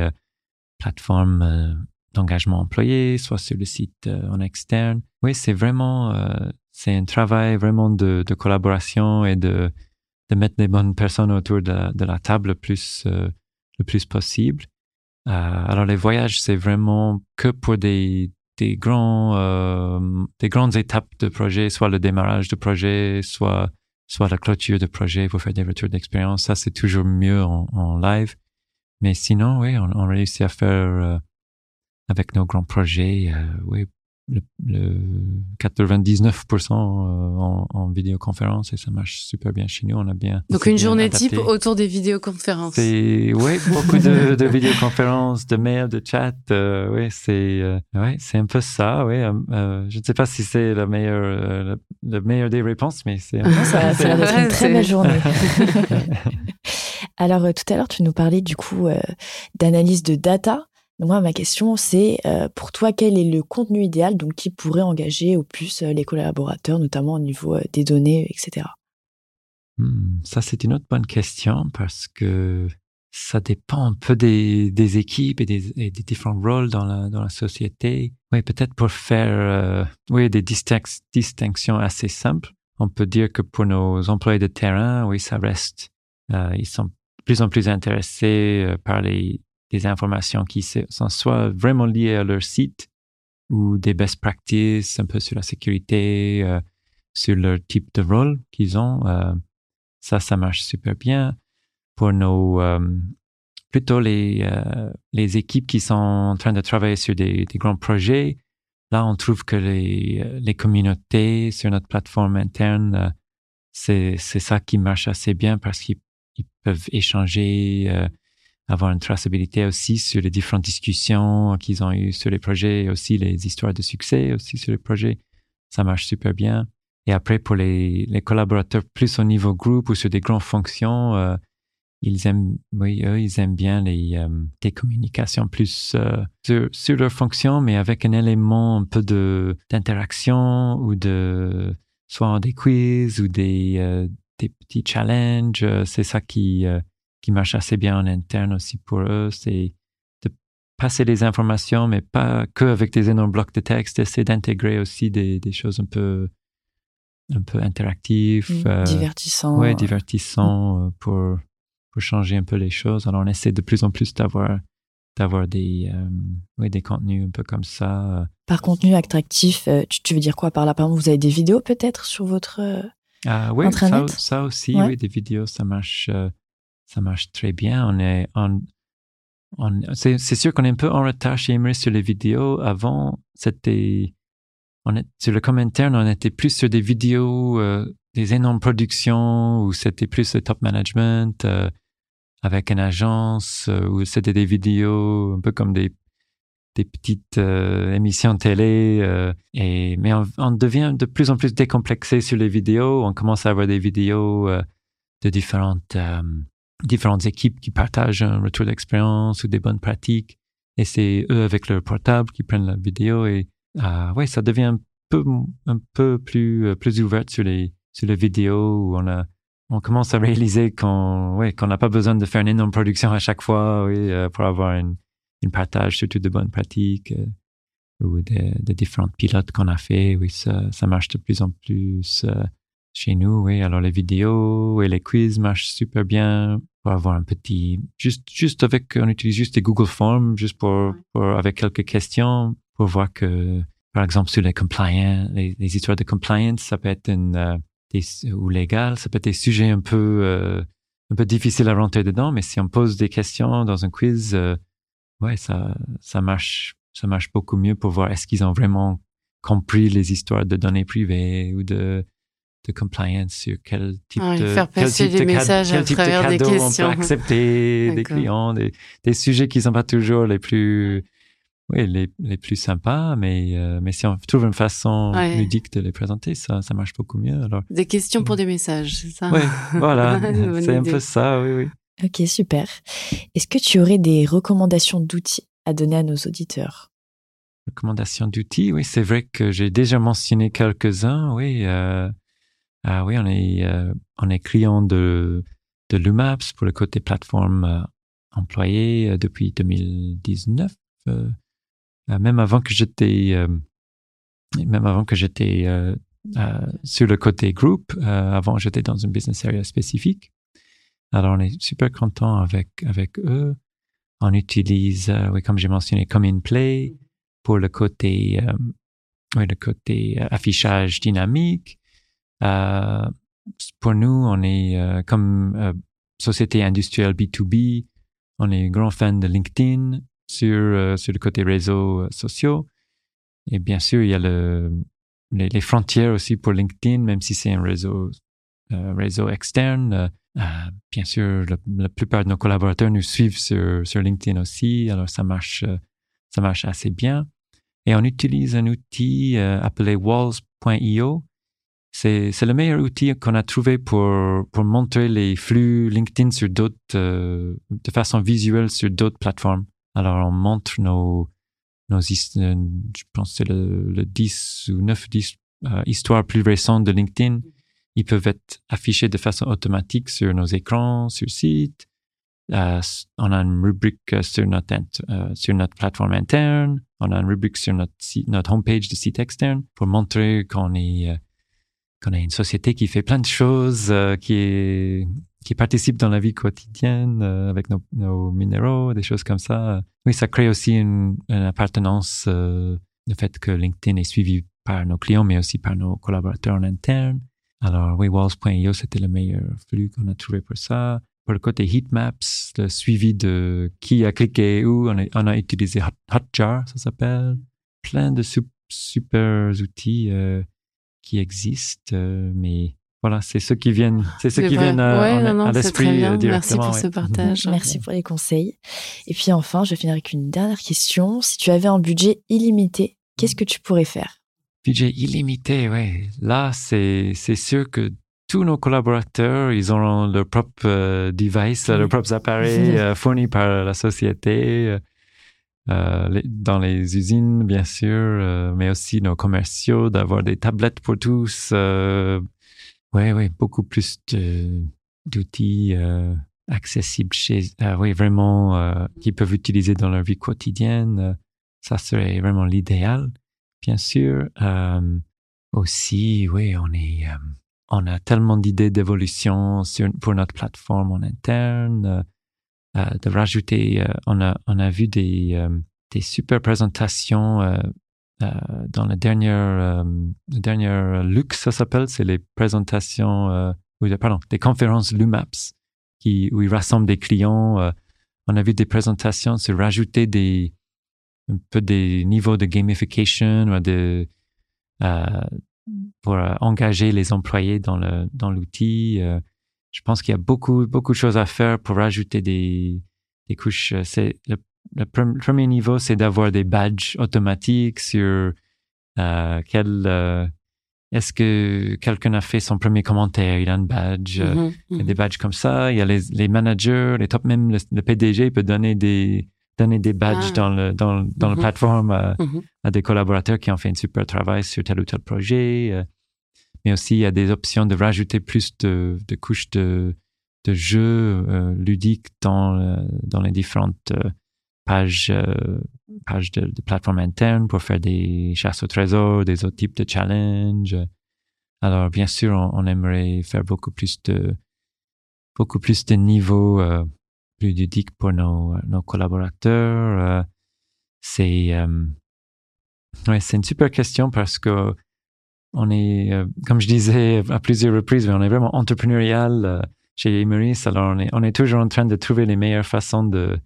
plateforme d'engagement employé, soit sur le site en externe. Oui, c'est vraiment c'est un travail vraiment de, de, collaboration et de, de mettre les bonnes personnes autour de la, de la table le plus le plus possible. Euh, alors les voyages, c'est vraiment que pour des, des grands, euh, des grandes étapes de projet, soit le démarrage de projet, soit soit la clôture de projet pour faire des retours d'expérience. Ça, c'est toujours mieux en, live. Mais sinon, oui, on, on réussit à faire euh, avec nos grands projets, oui, le, 99% euh, en, en, vidéoconférence et ça marche super bien chez nous. On a bien. Donc une journée type autour des vidéoconférences. C'est oui, beaucoup de, de vidéoconférences, de mails, de chat. Euh, oui, c'est euh, ouais, c'est un peu ça. Oui, euh, je ne sais pas si c'est la meilleure la, meilleure des réponses, mais c'est. ça, ça a une très belle journée. [laughs] [laughs] Alors tout à l'heure, tu nous parlais du coup d'analyse de data. Donc moi, ma question, c'est euh, pour toi, quel est le contenu idéal donc qui pourrait engager au plus euh, les collaborateurs, notamment au niveau euh, des données, etc. Hmm, ça, c'est une autre bonne question parce que ça dépend un peu des, équipes et des, différents rôles dans la, société. Oui, peut-être pour faire oui, des distinctions assez simples, on peut dire que pour nos employés de terrain, oui, ça reste, ils sont de plus en plus intéressés par les des informations qui sont soit vraiment liées à leur site, ou des best practices un peu sur la sécurité, euh, sur leur type de rôle qu'ils ont. Euh, ça, ça marche super bien. Pour nos, euh, plutôt les, euh, les équipes qui sont en train de travailler sur des, des grands projets, là, on trouve que les, les communautés sur notre plateforme interne, c'est, c'est ça qui marche assez bien parce qu'ils ils peuvent échanger, avoir une traçabilité aussi sur les différentes discussions qu'ils ont eues sur les projets et aussi les histoires de succès aussi sur les projets. Ça marche super bien. Et après, pour les, les collaborateurs plus au niveau groupe ou sur des grandes fonctions, euh, ils aiment, oui, eux, ils aiment bien les, euh, des communications plus euh, sur, sur leurs fonctions, mais avec un élément un peu de d'interaction ou de soit des quiz ou des, des petits challenges. C'est ça qui qui marche assez bien en interne aussi pour eux, c'est de passer les informations, mais pas que avec des énormes blocs de texte, essayer d'intégrer aussi des, des, choses un peu un peu interactives, mmh, euh, divertissants. Ouais, divertissants euh, pour pour changer un peu les choses. Alors on essaie de plus en plus d'avoir d'avoir des euh, des contenus un peu comme ça. Par contenu attractif, tu, tu veux dire quoi par là? Par exemple, vous avez des vidéos peut-être sur votre ah, oui, ça, ça, aussi, oui, des vidéos, ça marche ça marche très bien. On est en, c'est, sûr qu'on est un peu en retard chez Emery sur les vidéos. Avant, c'était, on est, sur le commentaire, on était plus sur des vidéos, euh, des énormes productions où c'était plus le top management euh, avec une agence euh, où c'était des vidéos un peu comme des des petites émissions télé et mais on, on, devient de plus en plus décomplexé sur les vidéos on commence à avoir des vidéos de différentes différentes équipes qui partagent un retour d'expérience ou des bonnes pratiques. Et c'est eux avec leur portable qui prennent la vidéo et euh, ouais, ça devient un peu, un peu plus, euh, plus ouvert sur les, sur les vidéos où on a, on commence à réaliser qu'on, ouais, qu'on n'a pas besoin de faire une énorme production à chaque fois, oui, euh, pour avoir une, une partage surtout de bonnes pratiques euh, ou des de différentes pilotes qu'on a fait. Oui, ça, ça marche de plus en plus chez nous, oui. Alors les vidéos et les quiz marchent super bien pour avoir un petit, juste, juste avec, on utilise juste des Google Forms, juste pour, pour avec quelques questions, pour voir que, par exemple, sur les compliance, les, histoires de compliance, ça peut être une, euh, des, ou légal, ça peut être des sujets un peu, euh, un peu difficiles à rentrer dedans, mais si on pose des questions dans un quiz, euh, ouais, ça, ça marche, ça marche beaucoup mieux pour voir est-ce qu'ils ont vraiment compris les histoires de données privées ou de, de compliance sur quel type de faire passer des messages à travers des questions. on peut accepter des clients, des, des sujets qui sont pas toujours les plus oui, les, les plus sympas, mais, euh, mais si on trouve une façon ludique de les présenter, ça, ça marche beaucoup mieux. Alors, des questions pour des messages, c'est ça? Oui, voilà, [laughs] [laughs] c'est un peu ça, oui, oui. Ok, super. Est-ce que tu aurais des recommandations d'outils à donner à nos auditeurs? Recommandations d'outils, oui, c'est vrai que j'ai déjà mentionné quelques-uns, oui. Euh, ah oui, on est, euh, on est client de, de Lumaps pour le côté plateforme euh, employé euh, depuis 2019. Euh, même avant que j'étais, même avant que j'étais sur le côté groupe, avant j'étais dans une business area spécifique. Alors on est super content avec avec eux. On utilise, oui, comme j'ai mentionné, comme in play pour le côté, oui, le côté affichage dynamique. Euh, pour nous, on est euh, comme euh, société industrielle B2B, on est grand fan de LinkedIn sur, sur le côté réseaux sociaux. Et bien sûr, il y a le, les, les frontières aussi pour LinkedIn, même si c'est un réseau, réseau externe. bien sûr, la plupart de nos collaborateurs nous suivent sur, sur LinkedIn aussi, alors ça marche, ça marche assez bien. Et on utilise un outil appelé walls.io c'est, le meilleur outil qu'on a trouvé pour, pour montrer les flux LinkedIn sur d'autres, euh, de façon visuelle sur d'autres plateformes. Alors, on montre nos, nos euh, je pense c'est le, le 10 ou 9, 10 euh, histoires plus récentes de LinkedIn. Ils peuvent être affichés de façon automatique sur nos écrans, sur site. Euh, on a une rubrique sur notre, sur notre plateforme interne. On a une rubrique sur notre, site, notre homepage de site externe pour montrer qu'on est qu'on a une société qui fait plein de choses, euh, qui est qui participe dans la vie quotidienne euh, avec nos, minéraux, des choses comme ça. Oui, ça crée aussi une, une appartenance euh, le fait que LinkedIn est suivi par nos clients, mais aussi par nos collaborateurs en interne. Alors, oui, c'était le meilleur flux qu'on a trouvé pour ça. Pour le côté heatmaps, le suivi de qui a cliqué où, on a, utilisé Hotjar, ça s'appelle. Plein de super outils qui existent, euh, mais voilà, c'est ceux qui viennent, c'est ceux qui viennent à, à l'esprit directement. Merci pour ce partage. Merci pour les conseils. Et puis enfin, je finirai avec une dernière question. Si tu avais un budget illimité, qu'est-ce que tu pourrais faire? Budget illimité, ouais. Là, c'est c'est sûr que tous nos collaborateurs, ils ont leur propre euh, device, leurs propres appareils [laughs] euh, fournis par la société. Euh, dans les usines, bien sûr, mais aussi nos commerciaux, d'avoir des tablettes pour tous, oui, oui, beaucoup plus d'outils euh, accessibles chez, euh, oui, vraiment, euh, qu'ils peuvent utiliser dans leur vie quotidienne. ça serait vraiment l'idéal, bien sûr. aussi, oui, on est, on a tellement d'idées d'évolution pour notre plateforme en interne. De rajouter, on a, on a vu des, des super présentations euh, dans la dernière, euh, dernière Lux, ça s'appelle, c'est les présentations, euh, pardon, des conférences Lumaps, qui, où ils rassemblent des clients. Euh, on a vu des présentations sur rajouter des, un peu des niveaux de gamification ou de, pour engager les employés dans le dans l'outil. Je pense qu'il y a beaucoup beaucoup de choses à faire pour rajouter des, des couches. C'est le le premier niveau, c'est d'avoir des badges automatiques sur euh, quel euh, est-ce que quelqu'un a fait son premier commentaire, il a un badge, euh, mm-hmm, il y a des mm-hmm. badges comme ça. Il y a les, les managers, les top, même le, PDG peut donner des donner des badges ah. dans le dans, dans la mm-hmm. plateforme à, des collaborateurs qui ont fait un super travail sur tel ou tel projet. Mais aussi, il y a des options de rajouter plus de, couches de, jeux ludiques dans dans les différentes euh, page de, de, plateforme interne pour faire des chasses au trésor, des autres types de challenges. Alors, bien sûr, on, aimerait faire beaucoup plus de, beaucoup plus de niveaux euh, ludiques pour nos, collaborateurs. Euh, c'est, euh, ouais, c'est une super question parce que on est, comme je disais à plusieurs reprises, on est vraiment entrepreneurial chez Emeris. Alors, on est, on est toujours en train de trouver les meilleures façons de,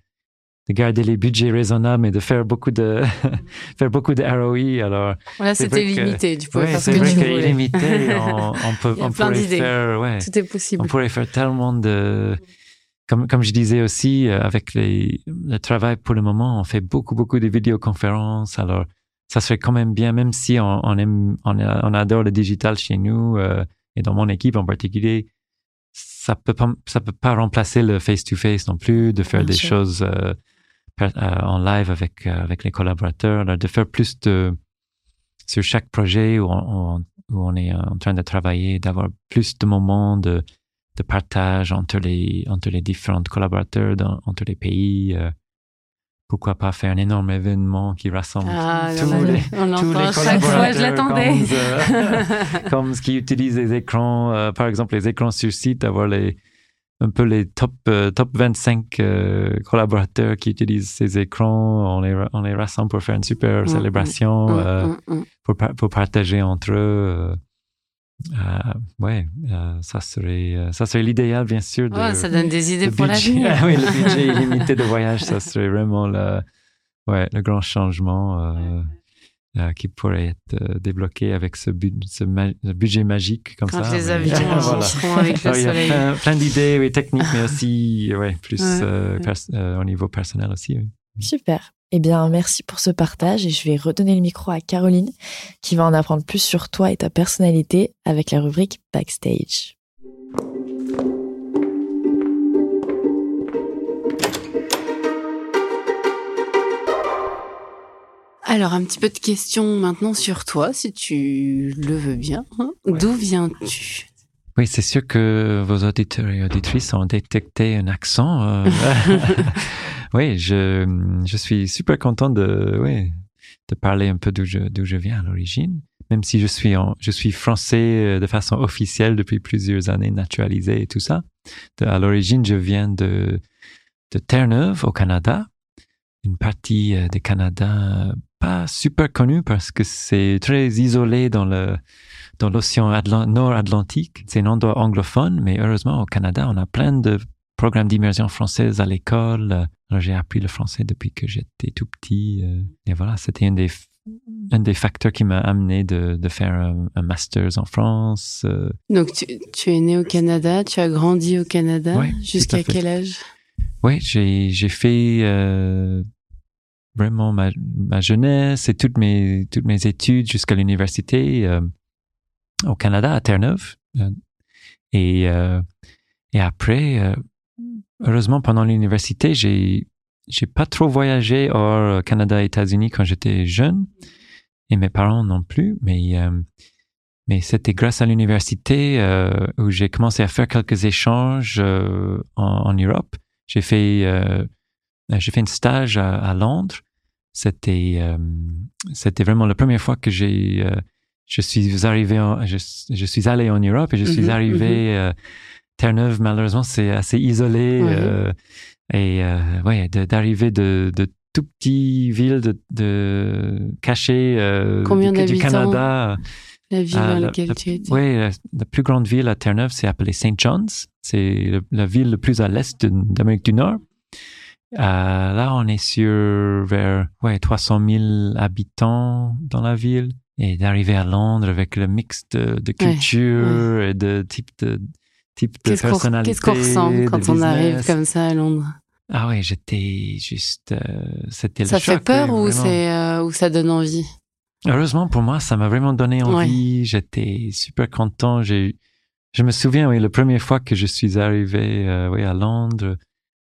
de garder les budgets raisonnables et de faire beaucoup de [laughs] faire beaucoup de ROI. Alors voilà, c'était limité. Pouvais ouais, c'est vrai que limité. [laughs] On, on peut, on pourrait faire, ouais, tout est possible. On pourrait faire tellement de comme comme je disais aussi euh, avec les le travail pour le moment, on fait beaucoup beaucoup de vidéoconférences. Alors ça serait quand même bien, même si on, on aime on, on, adore le digital chez nous euh, et dans mon équipe en particulier ça peut pas ça peut pas remplacer le face to face non plus de faire des choses euh, euh, en live avec euh, avec les collaborateurs, de faire plus de sur chaque projet où on, où on est en train de travailler, d'avoir plus de moments de, de partage entre les entre les différents collaborateurs dans, entre les pays. Euh, pourquoi pas faire un énorme événement qui rassemble ah, tous, les, on tous les chaque fois, je l'attendais. Comme, [laughs] comme, ce qui utilise les écrans, par exemple les écrans sur site, d'avoir les un peu les top, euh, top 25 euh, collaborateurs qui utilisent ces écrans. On les, on les rassemble pour faire une super mm, célébration, mm, euh, mm, pour, pour, partager entre eux. Ouais, ça serait, ça serait l'idéal, bien sûr. De, ça donne des idées pour l'avenir. [laughs] oui, le budget [laughs] illimité de voyage, ça serait vraiment le, ouais, le grand changement. Euh, qui pourrait être euh, débloqué avec ce, ce, budget magique comme Quand ça. les avions [laughs] voilà. seront avec le soleil. Il y a plein, d'idées oui, techniques, mais aussi ouais, plus euh, au niveau personnel aussi. Super. Eh bien, merci pour ce partage et je vais redonner le micro à Caroline qui va en apprendre plus sur toi et ta personnalité avec la rubrique Backstage. Alors, un petit peu de questions maintenant sur toi, si tu le veux bien. Hein. D'où viens-tu? Oui, c'est sûr que vos auditeurs et auditrices ont détecté un accent. Euh, [laughs] oui, je, je suis super content de, oui, de parler un peu d'où je, d'où je viens à l'origine. Même si je suis, en, je suis français euh, de façon officielle depuis plusieurs années, naturalisé et tout ça. à l'origine, je viens de, de Terre-Neuve, au Canada. une partie du Canada pas super connue parce que c'est très isolé dans le dans l'océan nord-atlantique. C'est un endroit anglophone, mais heureusement au Canada, on a plein de programmes d'immersion française à l'école. J'ai appris le français depuis que j'étais tout petit. Et voilà, c'était un des un des facteurs qui m'a amené de, de faire un, un, master's en France. Euh. Donc, tu, tu, es né au Canada, tu as grandi au Canada. Jusqu'à quel âge? Oui, j'ai, j'ai fait euh, vraiment ma, ma, jeunesse et toutes mes, toutes mes études jusqu'à l'université euh, au Canada, à Terre-Neuve. Euh, et, euh, et après, heureusement, pendant l'université, j'ai j'ai pas trop voyagé hors Canada et États-Unis quand j'étais jeune et mes parents non plus, mais euh, mais c'était grâce à l'université euh, où j'ai commencé à faire quelques échanges euh, en, en, Europe. J'ai fait euh, j'ai fait un stage à, à Londres. C'était euh, c'était vraiment la première fois que j'ai je suis arrivé en, je, je, suis allé en Europe et je suis mm-hmm, arrivé mm-hmm. Terre-Neuve malheureusement c'est assez isolé. Et euh, ouais, d'arriver de, de tout petite ville de, de cachée euh, du, Canada. La ville dans laquelle tu étais? Oui, la, plus grande ville à Terre-Neuve, c'est appelée St. John's. C'est la ville le plus à l'est d'Amérique du Nord. Euh, là, on est sur vers ouais, 300 000 habitants dans la ville. Et d'arriver à Londres avec le mix de, de culture et de type de, type de personnalité. Qu'est-ce qu'on ressent quand on arrive comme ça à Londres? Ah oui, j'étais juste. Euh, c'était Ça fait peur ou, c'est, euh, ou ça donne envie? Heureusement pour moi, ça m'a vraiment donné envie. J'étais super content. J'ai, je me souviens, oui, la première fois que je suis arrivé euh, oui, à Londres,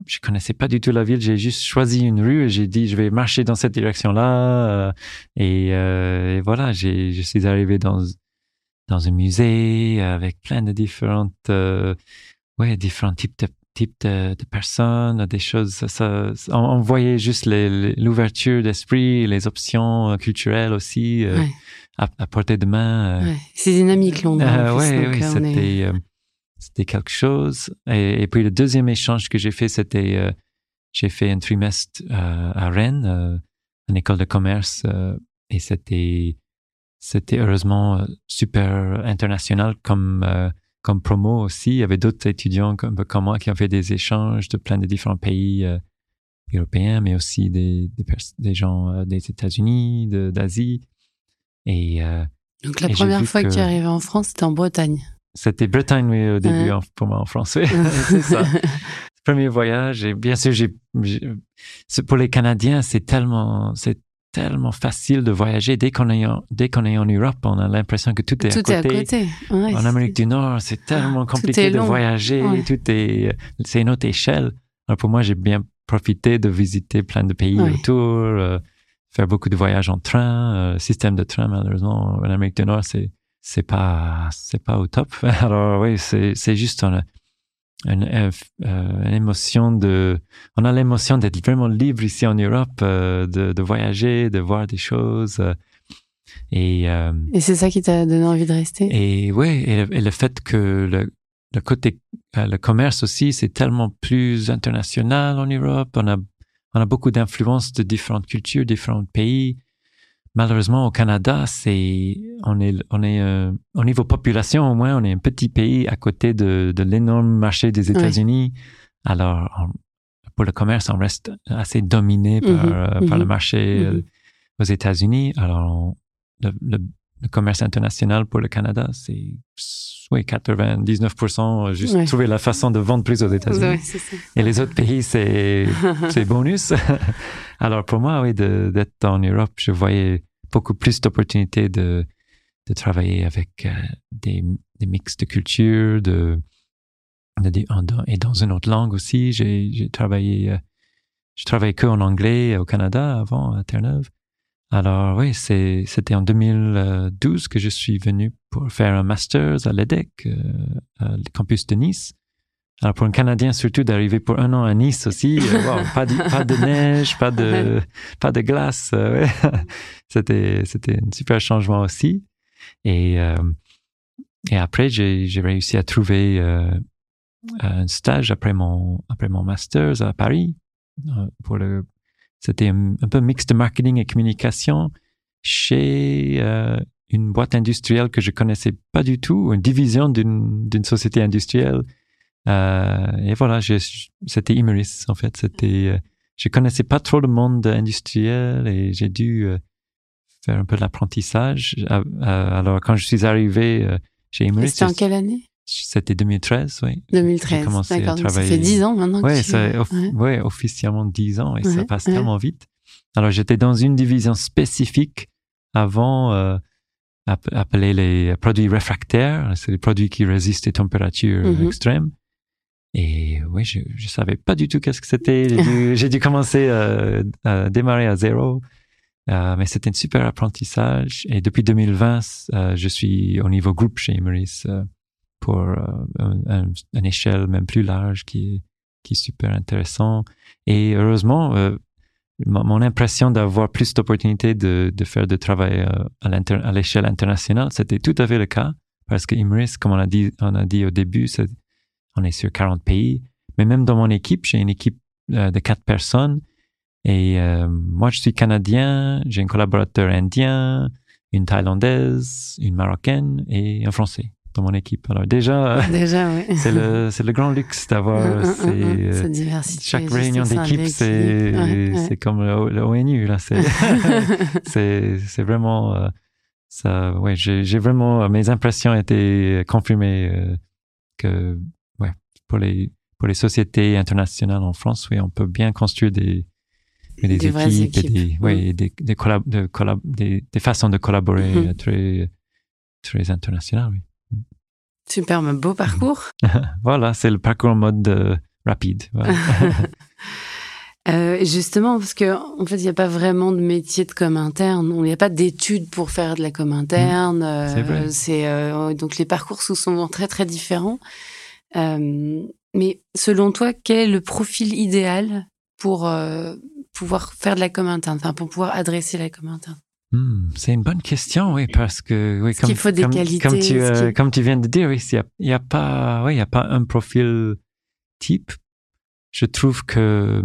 je connaissais pas du tout la ville. J'ai juste choisi une rue et j'ai dit je vais marcher dans cette direction-là. et, et, voilà, j'ai, je suis arrivé dans dans un musée avec plein de différentes, euh, ouais, différents types de types de, de personnes, des choses. Ça, ça on, voyait juste l'ouverture d'esprit, les options euh, culturelles aussi euh, à, à, portée de main. Euh. Ouais. C'est dynamique Londres. Euh, ouais, oui, c'était c'était quelque chose. Et, et, puis le deuxième échange que j'ai fait, c'était j'ai fait un trimestre à Rennes, une école de commerce, et c'était c'était heureusement euh, super international comme euh, comme promo aussi. Il y avait d'autres étudiants comme, comme moi qui ont fait des échanges de plein de différents pays euh, européens, mais aussi des, des, des gens des États-Unis, d'Asie. Et donc la première fois que, tu es arrivé en France, c'était en Bretagne. C'était Bretagne, oui, au début, pour moi, en français. [laughs] c'est ça. [laughs] Premier voyage. Et bien sûr, j'ai, pour les Canadiens, c'est tellement, c'est tellement facile de voyager. Dès qu'on est en, dès qu'on est en Europe, on a l'impression que tout est tout à côté. Est à côté. Ouais, en Amérique du Nord, c'est tellement compliqué de voyager. Tout est, c'est une autre échelle. Alors pour moi, j'ai bien profité de visiter plein de pays autour, euh, faire beaucoup de voyages en train. Euh, système de train, malheureusement, en Amérique du Nord, c'est c'est pas c'est pas au top. [laughs] Alors oui, c'est c'est juste un une, euh, une, émotion de on a l'émotion d'être vraiment libre ici en Europe euh, de, de, voyager de voir des choses euh, et euh, et c'est ça qui t'a donné envie de rester? et oui et, et, le fait que le, le côté le commerce aussi c'est tellement plus international en Europe. On a on a beaucoup d'influences de différentes cultures différents pays malheureusement au Canada, c'est on est on est euh, au niveau population au moins on est un petit pays à côté de, de l'énorme marché des États-Unis. Alors pour le commerce, on reste assez dominé par, mm-hmm. euh, par le mm-hmm. marché euh, mm-hmm. aux États-Unis. Alors le, le, commerce international pour le Canada, c'est oui 99% juste trouver la façon de vendre plus aux États-Unis. Et les autres pays, c'est [laughs] c'est bonus. [laughs] Alors pour moi, oui, d'être en Europe, je voyais beaucoup plus d'opportunités de, de travailler avec euh, des, des mix de culture, de, de, et dans une autre langue aussi. J'ai travaillé, euh, je travaillais que en anglais au Canada avant à Terre-Neuve. Alors oui, c'était en 2012 que je suis venu pour faire un master's à l'EDEC, euh, le campus de Nice. Alors pour un Canadien surtout d'arriver pour un an à Nice aussi, euh, [laughs] pas, de, pas, de, neige, pas de pas de glace, euh, ouais. [laughs] c'était c'était un super changement aussi. Et euh, et après j'ai j'ai réussi à trouver euh, un stage après mon après mon master's à Paris pour le c'était un, peu mix de marketing et communication chez euh, une boîte industrielle que je connaissais pas du tout, une division d'une société industrielle. Euh, et voilà, c'était Imeris en fait. C'était, euh, je connaissais pas trop le monde industriel et j'ai dû euh, faire un peu de l'apprentissage. alors quand je suis arrivé chez Imeris, c'était en quelle année? C'était 2013, oui. 2013. D'accord. Ça fait 10 ans maintenant. Oui, ouais. officiellement 10 ans et ça passe tellement vite. Alors j'étais dans une division spécifique avant appelés les produits réfractaires. C'est les produits qui résistent aux températures mhm. extrêmes. Et oui, je ne savais pas du tout qu'est-ce que c'était. [laughs] J'ai dû, commencer euh, à démarrer à zéro. Euh, mais c'était un super apprentissage. Et depuis 2020, euh, je suis au niveau groupe chez Emeris pour une échelle même plus large qui est, qui est super intéressant. Et heureusement, mon impression d'avoir plus d'opportunités de, de, faire de travail euh, à l'échelle internationale, c'était tout à fait le cas, parce que Imris, comme on a dit, on a dit au début, on est sur 40 pays, mais même dans mon équipe, j'ai une équipe euh, de quatre personnes, et euh, moi, je suis canadien, j'ai un collaborateur indien, une thaïlandaise, une marocaine et un français dans mon équipe. Alors déjà, [laughs] déjà oui. [laughs] c'est le c'est le grand luxe d'avoir cette diversité. Chaque réunion d'équipe, c'est c'est comme le, ONU là. [laughs] C'est c'est vraiment euh, ça. Ouais, j'ai vraiment mes impressions étaient confirmées euh, que pour les pour les sociétés internationales en France, oui, on peut bien construire des des, équipes, Et des, des, des, collab, de collab, des, des, façons de collaborer mm-hmm. très, très internationales. Oui. Superbe, beau parcours. [laughs] voilà, c'est le parcours en mode euh, rapide. [laughs] euh, justement, parce que en fait, il n'y a pas vraiment de métier de com interne. Il n'y a pas d'études pour faire de la com interne. Mmh. c'est euh, donc les parcours sont souvent très très différents. Euh, mais selon toi, quel est le profil idéal pour pouvoir faire de la com interne, enfin pour pouvoir adresser la com interne? Hmm, c'est une bonne question, oui, parce que oui, comme, faut des comme, qualités, comme, tu, euh, comme tu viens de dire, oui, il n'y a, a, pas, oui, il y a pas un profil type. Je trouve que,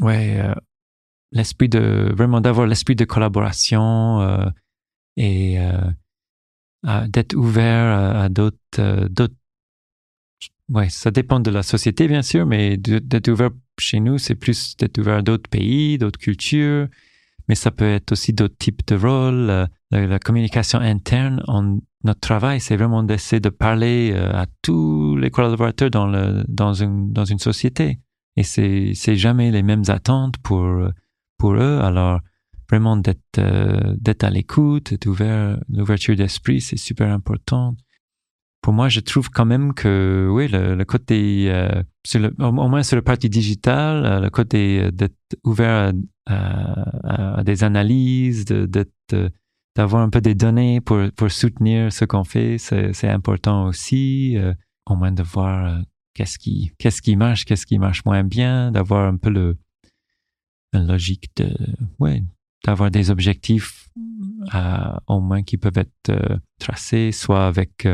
ouais, euh, l'esprit de vraiment d'avoir l'esprit de collaboration euh, et euh, d'être ouvert à, d'autres, d'autres. Ouais, ça dépend de la société bien sûr, mais d'être ouvert chez nous, c'est plus d'être ouvert à d'autres pays, d'autres cultures mais ça peut être aussi d'autres types de rôles. Euh, la, communication interne, en, notre travail, c'est vraiment d'essayer de parler euh, à tous les collaborateurs dans, le, dans, une, dans une société. Et c'est, jamais les mêmes attentes pour, pour eux. Alors, vraiment d'être, euh, d'être à l'écoute, d'ouvert, l'ouverture d'esprit, c'est super important. Pour moi, je trouve quand même que, oui, le, le côté, au, moins sur le parti digital, le côté d'être ouvert à, des analyses, d'avoir un peu des données pour, pour soutenir ce qu'on fait, c'est important aussi. Euh, au moins de voir euh, qu'est-ce qui, qu'est-ce qui marche, qu'est-ce qui marche moins bien, d'avoir un peu le, une logique de, ouais, d'avoir des objectifs euh, au moins qui peuvent être tracés, soit avec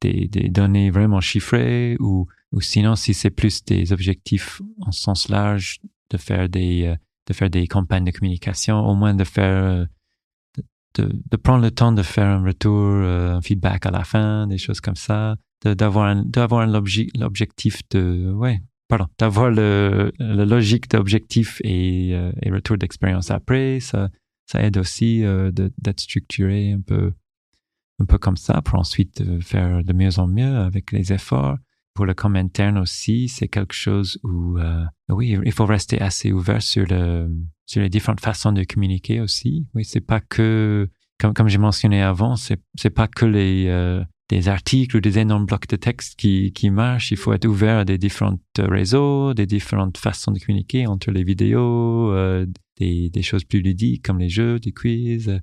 des, des, données vraiment chiffrées ou, ou sinon si c'est plus des objectifs en sens large, de faire des, de faire des campagnes de communication, au moins de faire, de, de prendre le temps de faire un retour, euh, un feedback à la fin, des choses comme ça, d'avoir d'avoir l'objectif de, ouais, pardon, d'avoir le, la logique d'objectif et, euh, et retour d'expérience après, ça, ça aide aussi euh, d'être structuré un peu, un peu comme ça pour ensuite faire de mieux en mieux avec les efforts pour le com aussi, c'est quelque chose où, euh, oui, il faut rester assez ouvert sur, le, sur les différentes façons de communiquer aussi. Oui, c'est pas que, comme, comme j'ai mentionné avant, c'est, c'est pas que les, euh, des articles ou des énormes blocs de texte qui, qui marchent. Il faut être ouvert à des différents réseaux, des différentes façons de communiquer entre les vidéos, euh, des, des choses plus ludiques comme les jeux, des quiz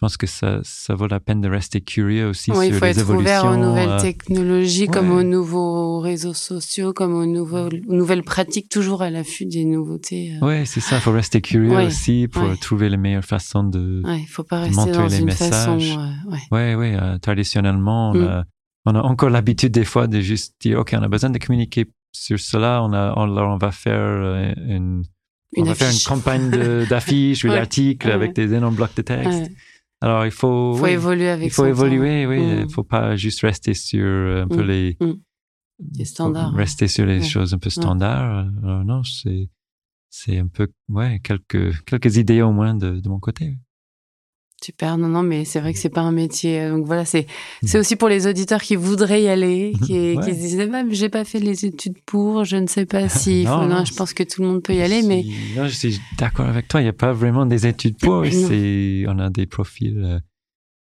je pense que ça, ça vaut la peine de rester curieux aussi oui, sur les évolutions. Il faut être ouvert aux nouvelles euh, technologies, comme aux nouveaux réseaux sociaux, comme aux, nouveaux, nouvelles pratiques, toujours à l'affût des nouveautés. Euh. Oui, c'est ça. Il faut rester curieux aussi pour trouver les meilleures façons de, ouais, faut pas rester dans les une messages. Façon, euh, ouais, ouais. Euh, traditionnellement, on, mm. a, on, a, encore l'habitude des fois de juste dire, OK, on a besoin de communiquer sur cela. On, a, on, on va faire une on va faire une campagne [laughs] d'affiches ou d'articles avec des énormes blocs de texte. Alors, il faut, faut évoluer avec Il faut évoluer, oui. Il mm. faut pas juste rester sur un peu mm. les, les standards. Rester sur les choses un peu standards. Alors, non, c'est, c'est un peu, ouais, quelques, quelques idées au moins de, de mon côté. Super, non, non, mais c'est vrai que c'est pas un métier. Euh, donc voilà, c'est c'est aussi pour les auditeurs qui voudraient y aller, qui, qui se disaient, bah, j'ai pas fait les études pour, je ne sais pas [laughs] si. non, non, je pense que tout le monde peut y aller, mais. Non, je suis d'accord avec toi. Il n'y a pas vraiment des études pour. c'est, on a des profils, euh,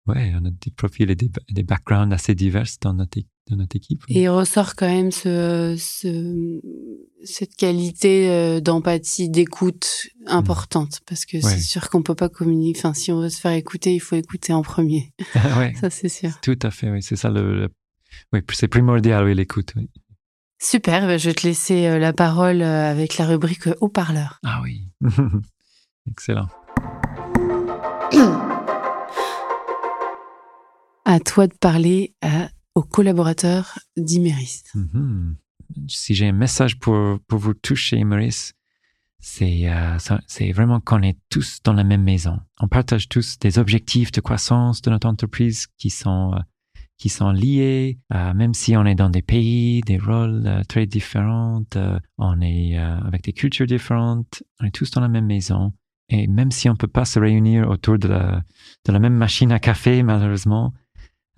ouais, on a des profils et des, des backgrounds assez divers dans notre, notre équipe. Et il ressort quand même ce, ce cette qualité euh, d'empathie, d'écoute importante, parce que c'est sûr qu'on peut pas communiquer. Enfin, si on veut se faire écouter, il faut écouter en premier. [laughs] [laughs] ouais. Ça, c'est sûr. Tout à fait, oui. C'est ça le, oui, c'est primordial, oui, l'écoute. Oui. Super. Ben, je vais te laisser euh, la parole euh, avec la rubrique haut-parleur. Ah oui. [laughs] Excellent. à toi de parler aux collaborateurs d'Imeris. Mm-hmm si j'ai un message pour, pour vous toucher, c'est euh, c'est vraiment qu'on est tous dans la même maison. On partage tous des objectifs de croissance de notre entreprise qui sont euh, qui sont liés, euh, même si on est dans des pays, des rôles très différents, on est avec des cultures différentes, on est tous dans la même maison. Et même si on peut pas se réunir autour de la même machine à café, malheureusement,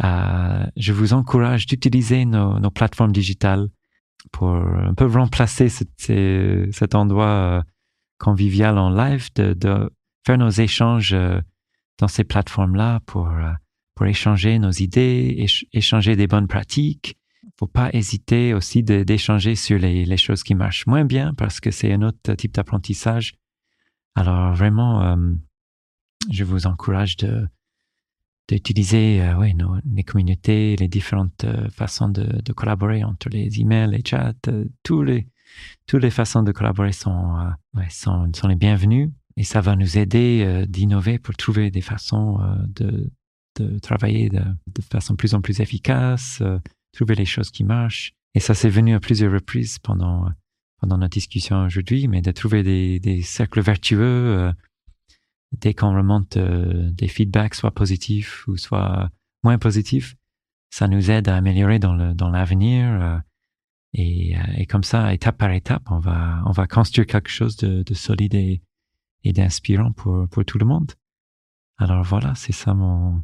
je vous encourage d'utiliser nos, plateformes digitales pour un peu remplacer cet endroit euh, convivial en live, de, faire nos échanges euh, dans ces plateformes-là pour, euh, échanger nos idées, échanger des bonnes pratiques. Faut pas hésiter aussi d'échanger sur les, choses qui marchent moins bien parce que c'est un autre type d'apprentissage. Alors vraiment, je vous encourage de, d'utiliser euh, ouais, nos, les communautés, les différentes euh, façons de, de, collaborer entre les emails, les chats, euh, tous les, toutes les façons de collaborer sont, ouais, sont, sont les bienvenues et ça va nous aider d'innover pour trouver des façons de, de travailler de, de, façon plus en plus efficace, trouver les choses qui marchent. Et ça s'est venu à plusieurs reprises pendant, pendant notre discussion aujourd'hui, mais de trouver des, des cercles vertueux dès qu'on remonte euh, des feedbacks, soit positifs ou soit moins positifs, ça nous aide à améliorer dans le dans l'avenir. Euh, et, euh, et, comme ça, étape par étape, on va on va construire quelque chose de, de solide et, et d'inspirant pour pour tout le monde. Alors voilà, c'est ça mon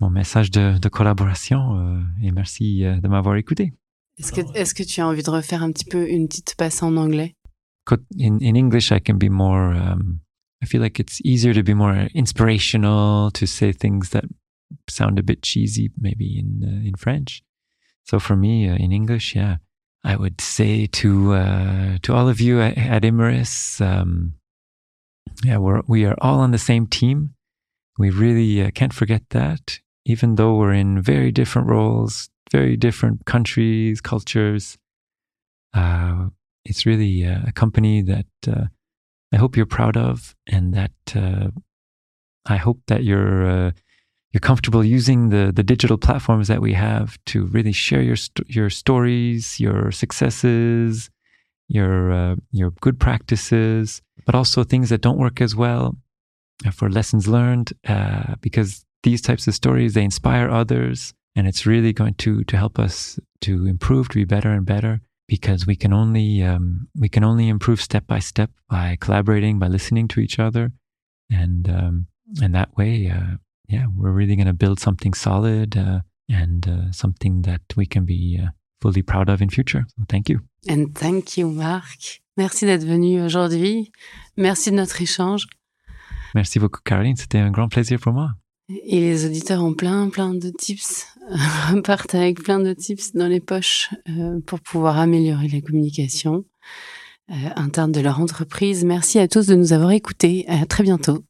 mon message de, de collaboration. et merci de m'avoir écouté. Est-ce que est-ce que tu as envie de refaire un petit peu une petite passe en anglais? In, in English, I can be more um, I feel like it's easier to be more inspirational, to say things that sound a bit cheesy, maybe in uh, in French. So for me, uh, in English, yeah, I would say to uh, to all of you at, at um, yeah, we're we are all on the same team. We really uh, can't forget that, even though we're in very different roles, very different countries, cultures. Uh, it's really a company that uh, I hope you're proud of, and that uh, I hope that you're uh, you're comfortable using the the digital platforms that we have to really share your st- your stories, your successes, your uh, your good practices, but also things that don't work as well uh, for lessons learned. Uh, because these types of stories they inspire others, and it's really going to to help us to improve, to be better and better because we can only um, we can only improve step by step by collaborating, by listening to each other, and um, and that way, uh, yeah, we're really going to build something solid uh, and uh, something that we can be uh, fully proud of in future. So thank you. And thank you, Marc. Merci d'être venu aujourd'hui. Merci de notre échange. Merci beaucoup, Caroline. C'était un grand plaisir pour moi. Et les auditeurs ont plein, plein de tips, [laughs] partent avec plein de tips dans les poches euh, pour pouvoir améliorer la communication euh, interne de leur entreprise. Merci à tous de nous avoir écoutés. À très bientôt.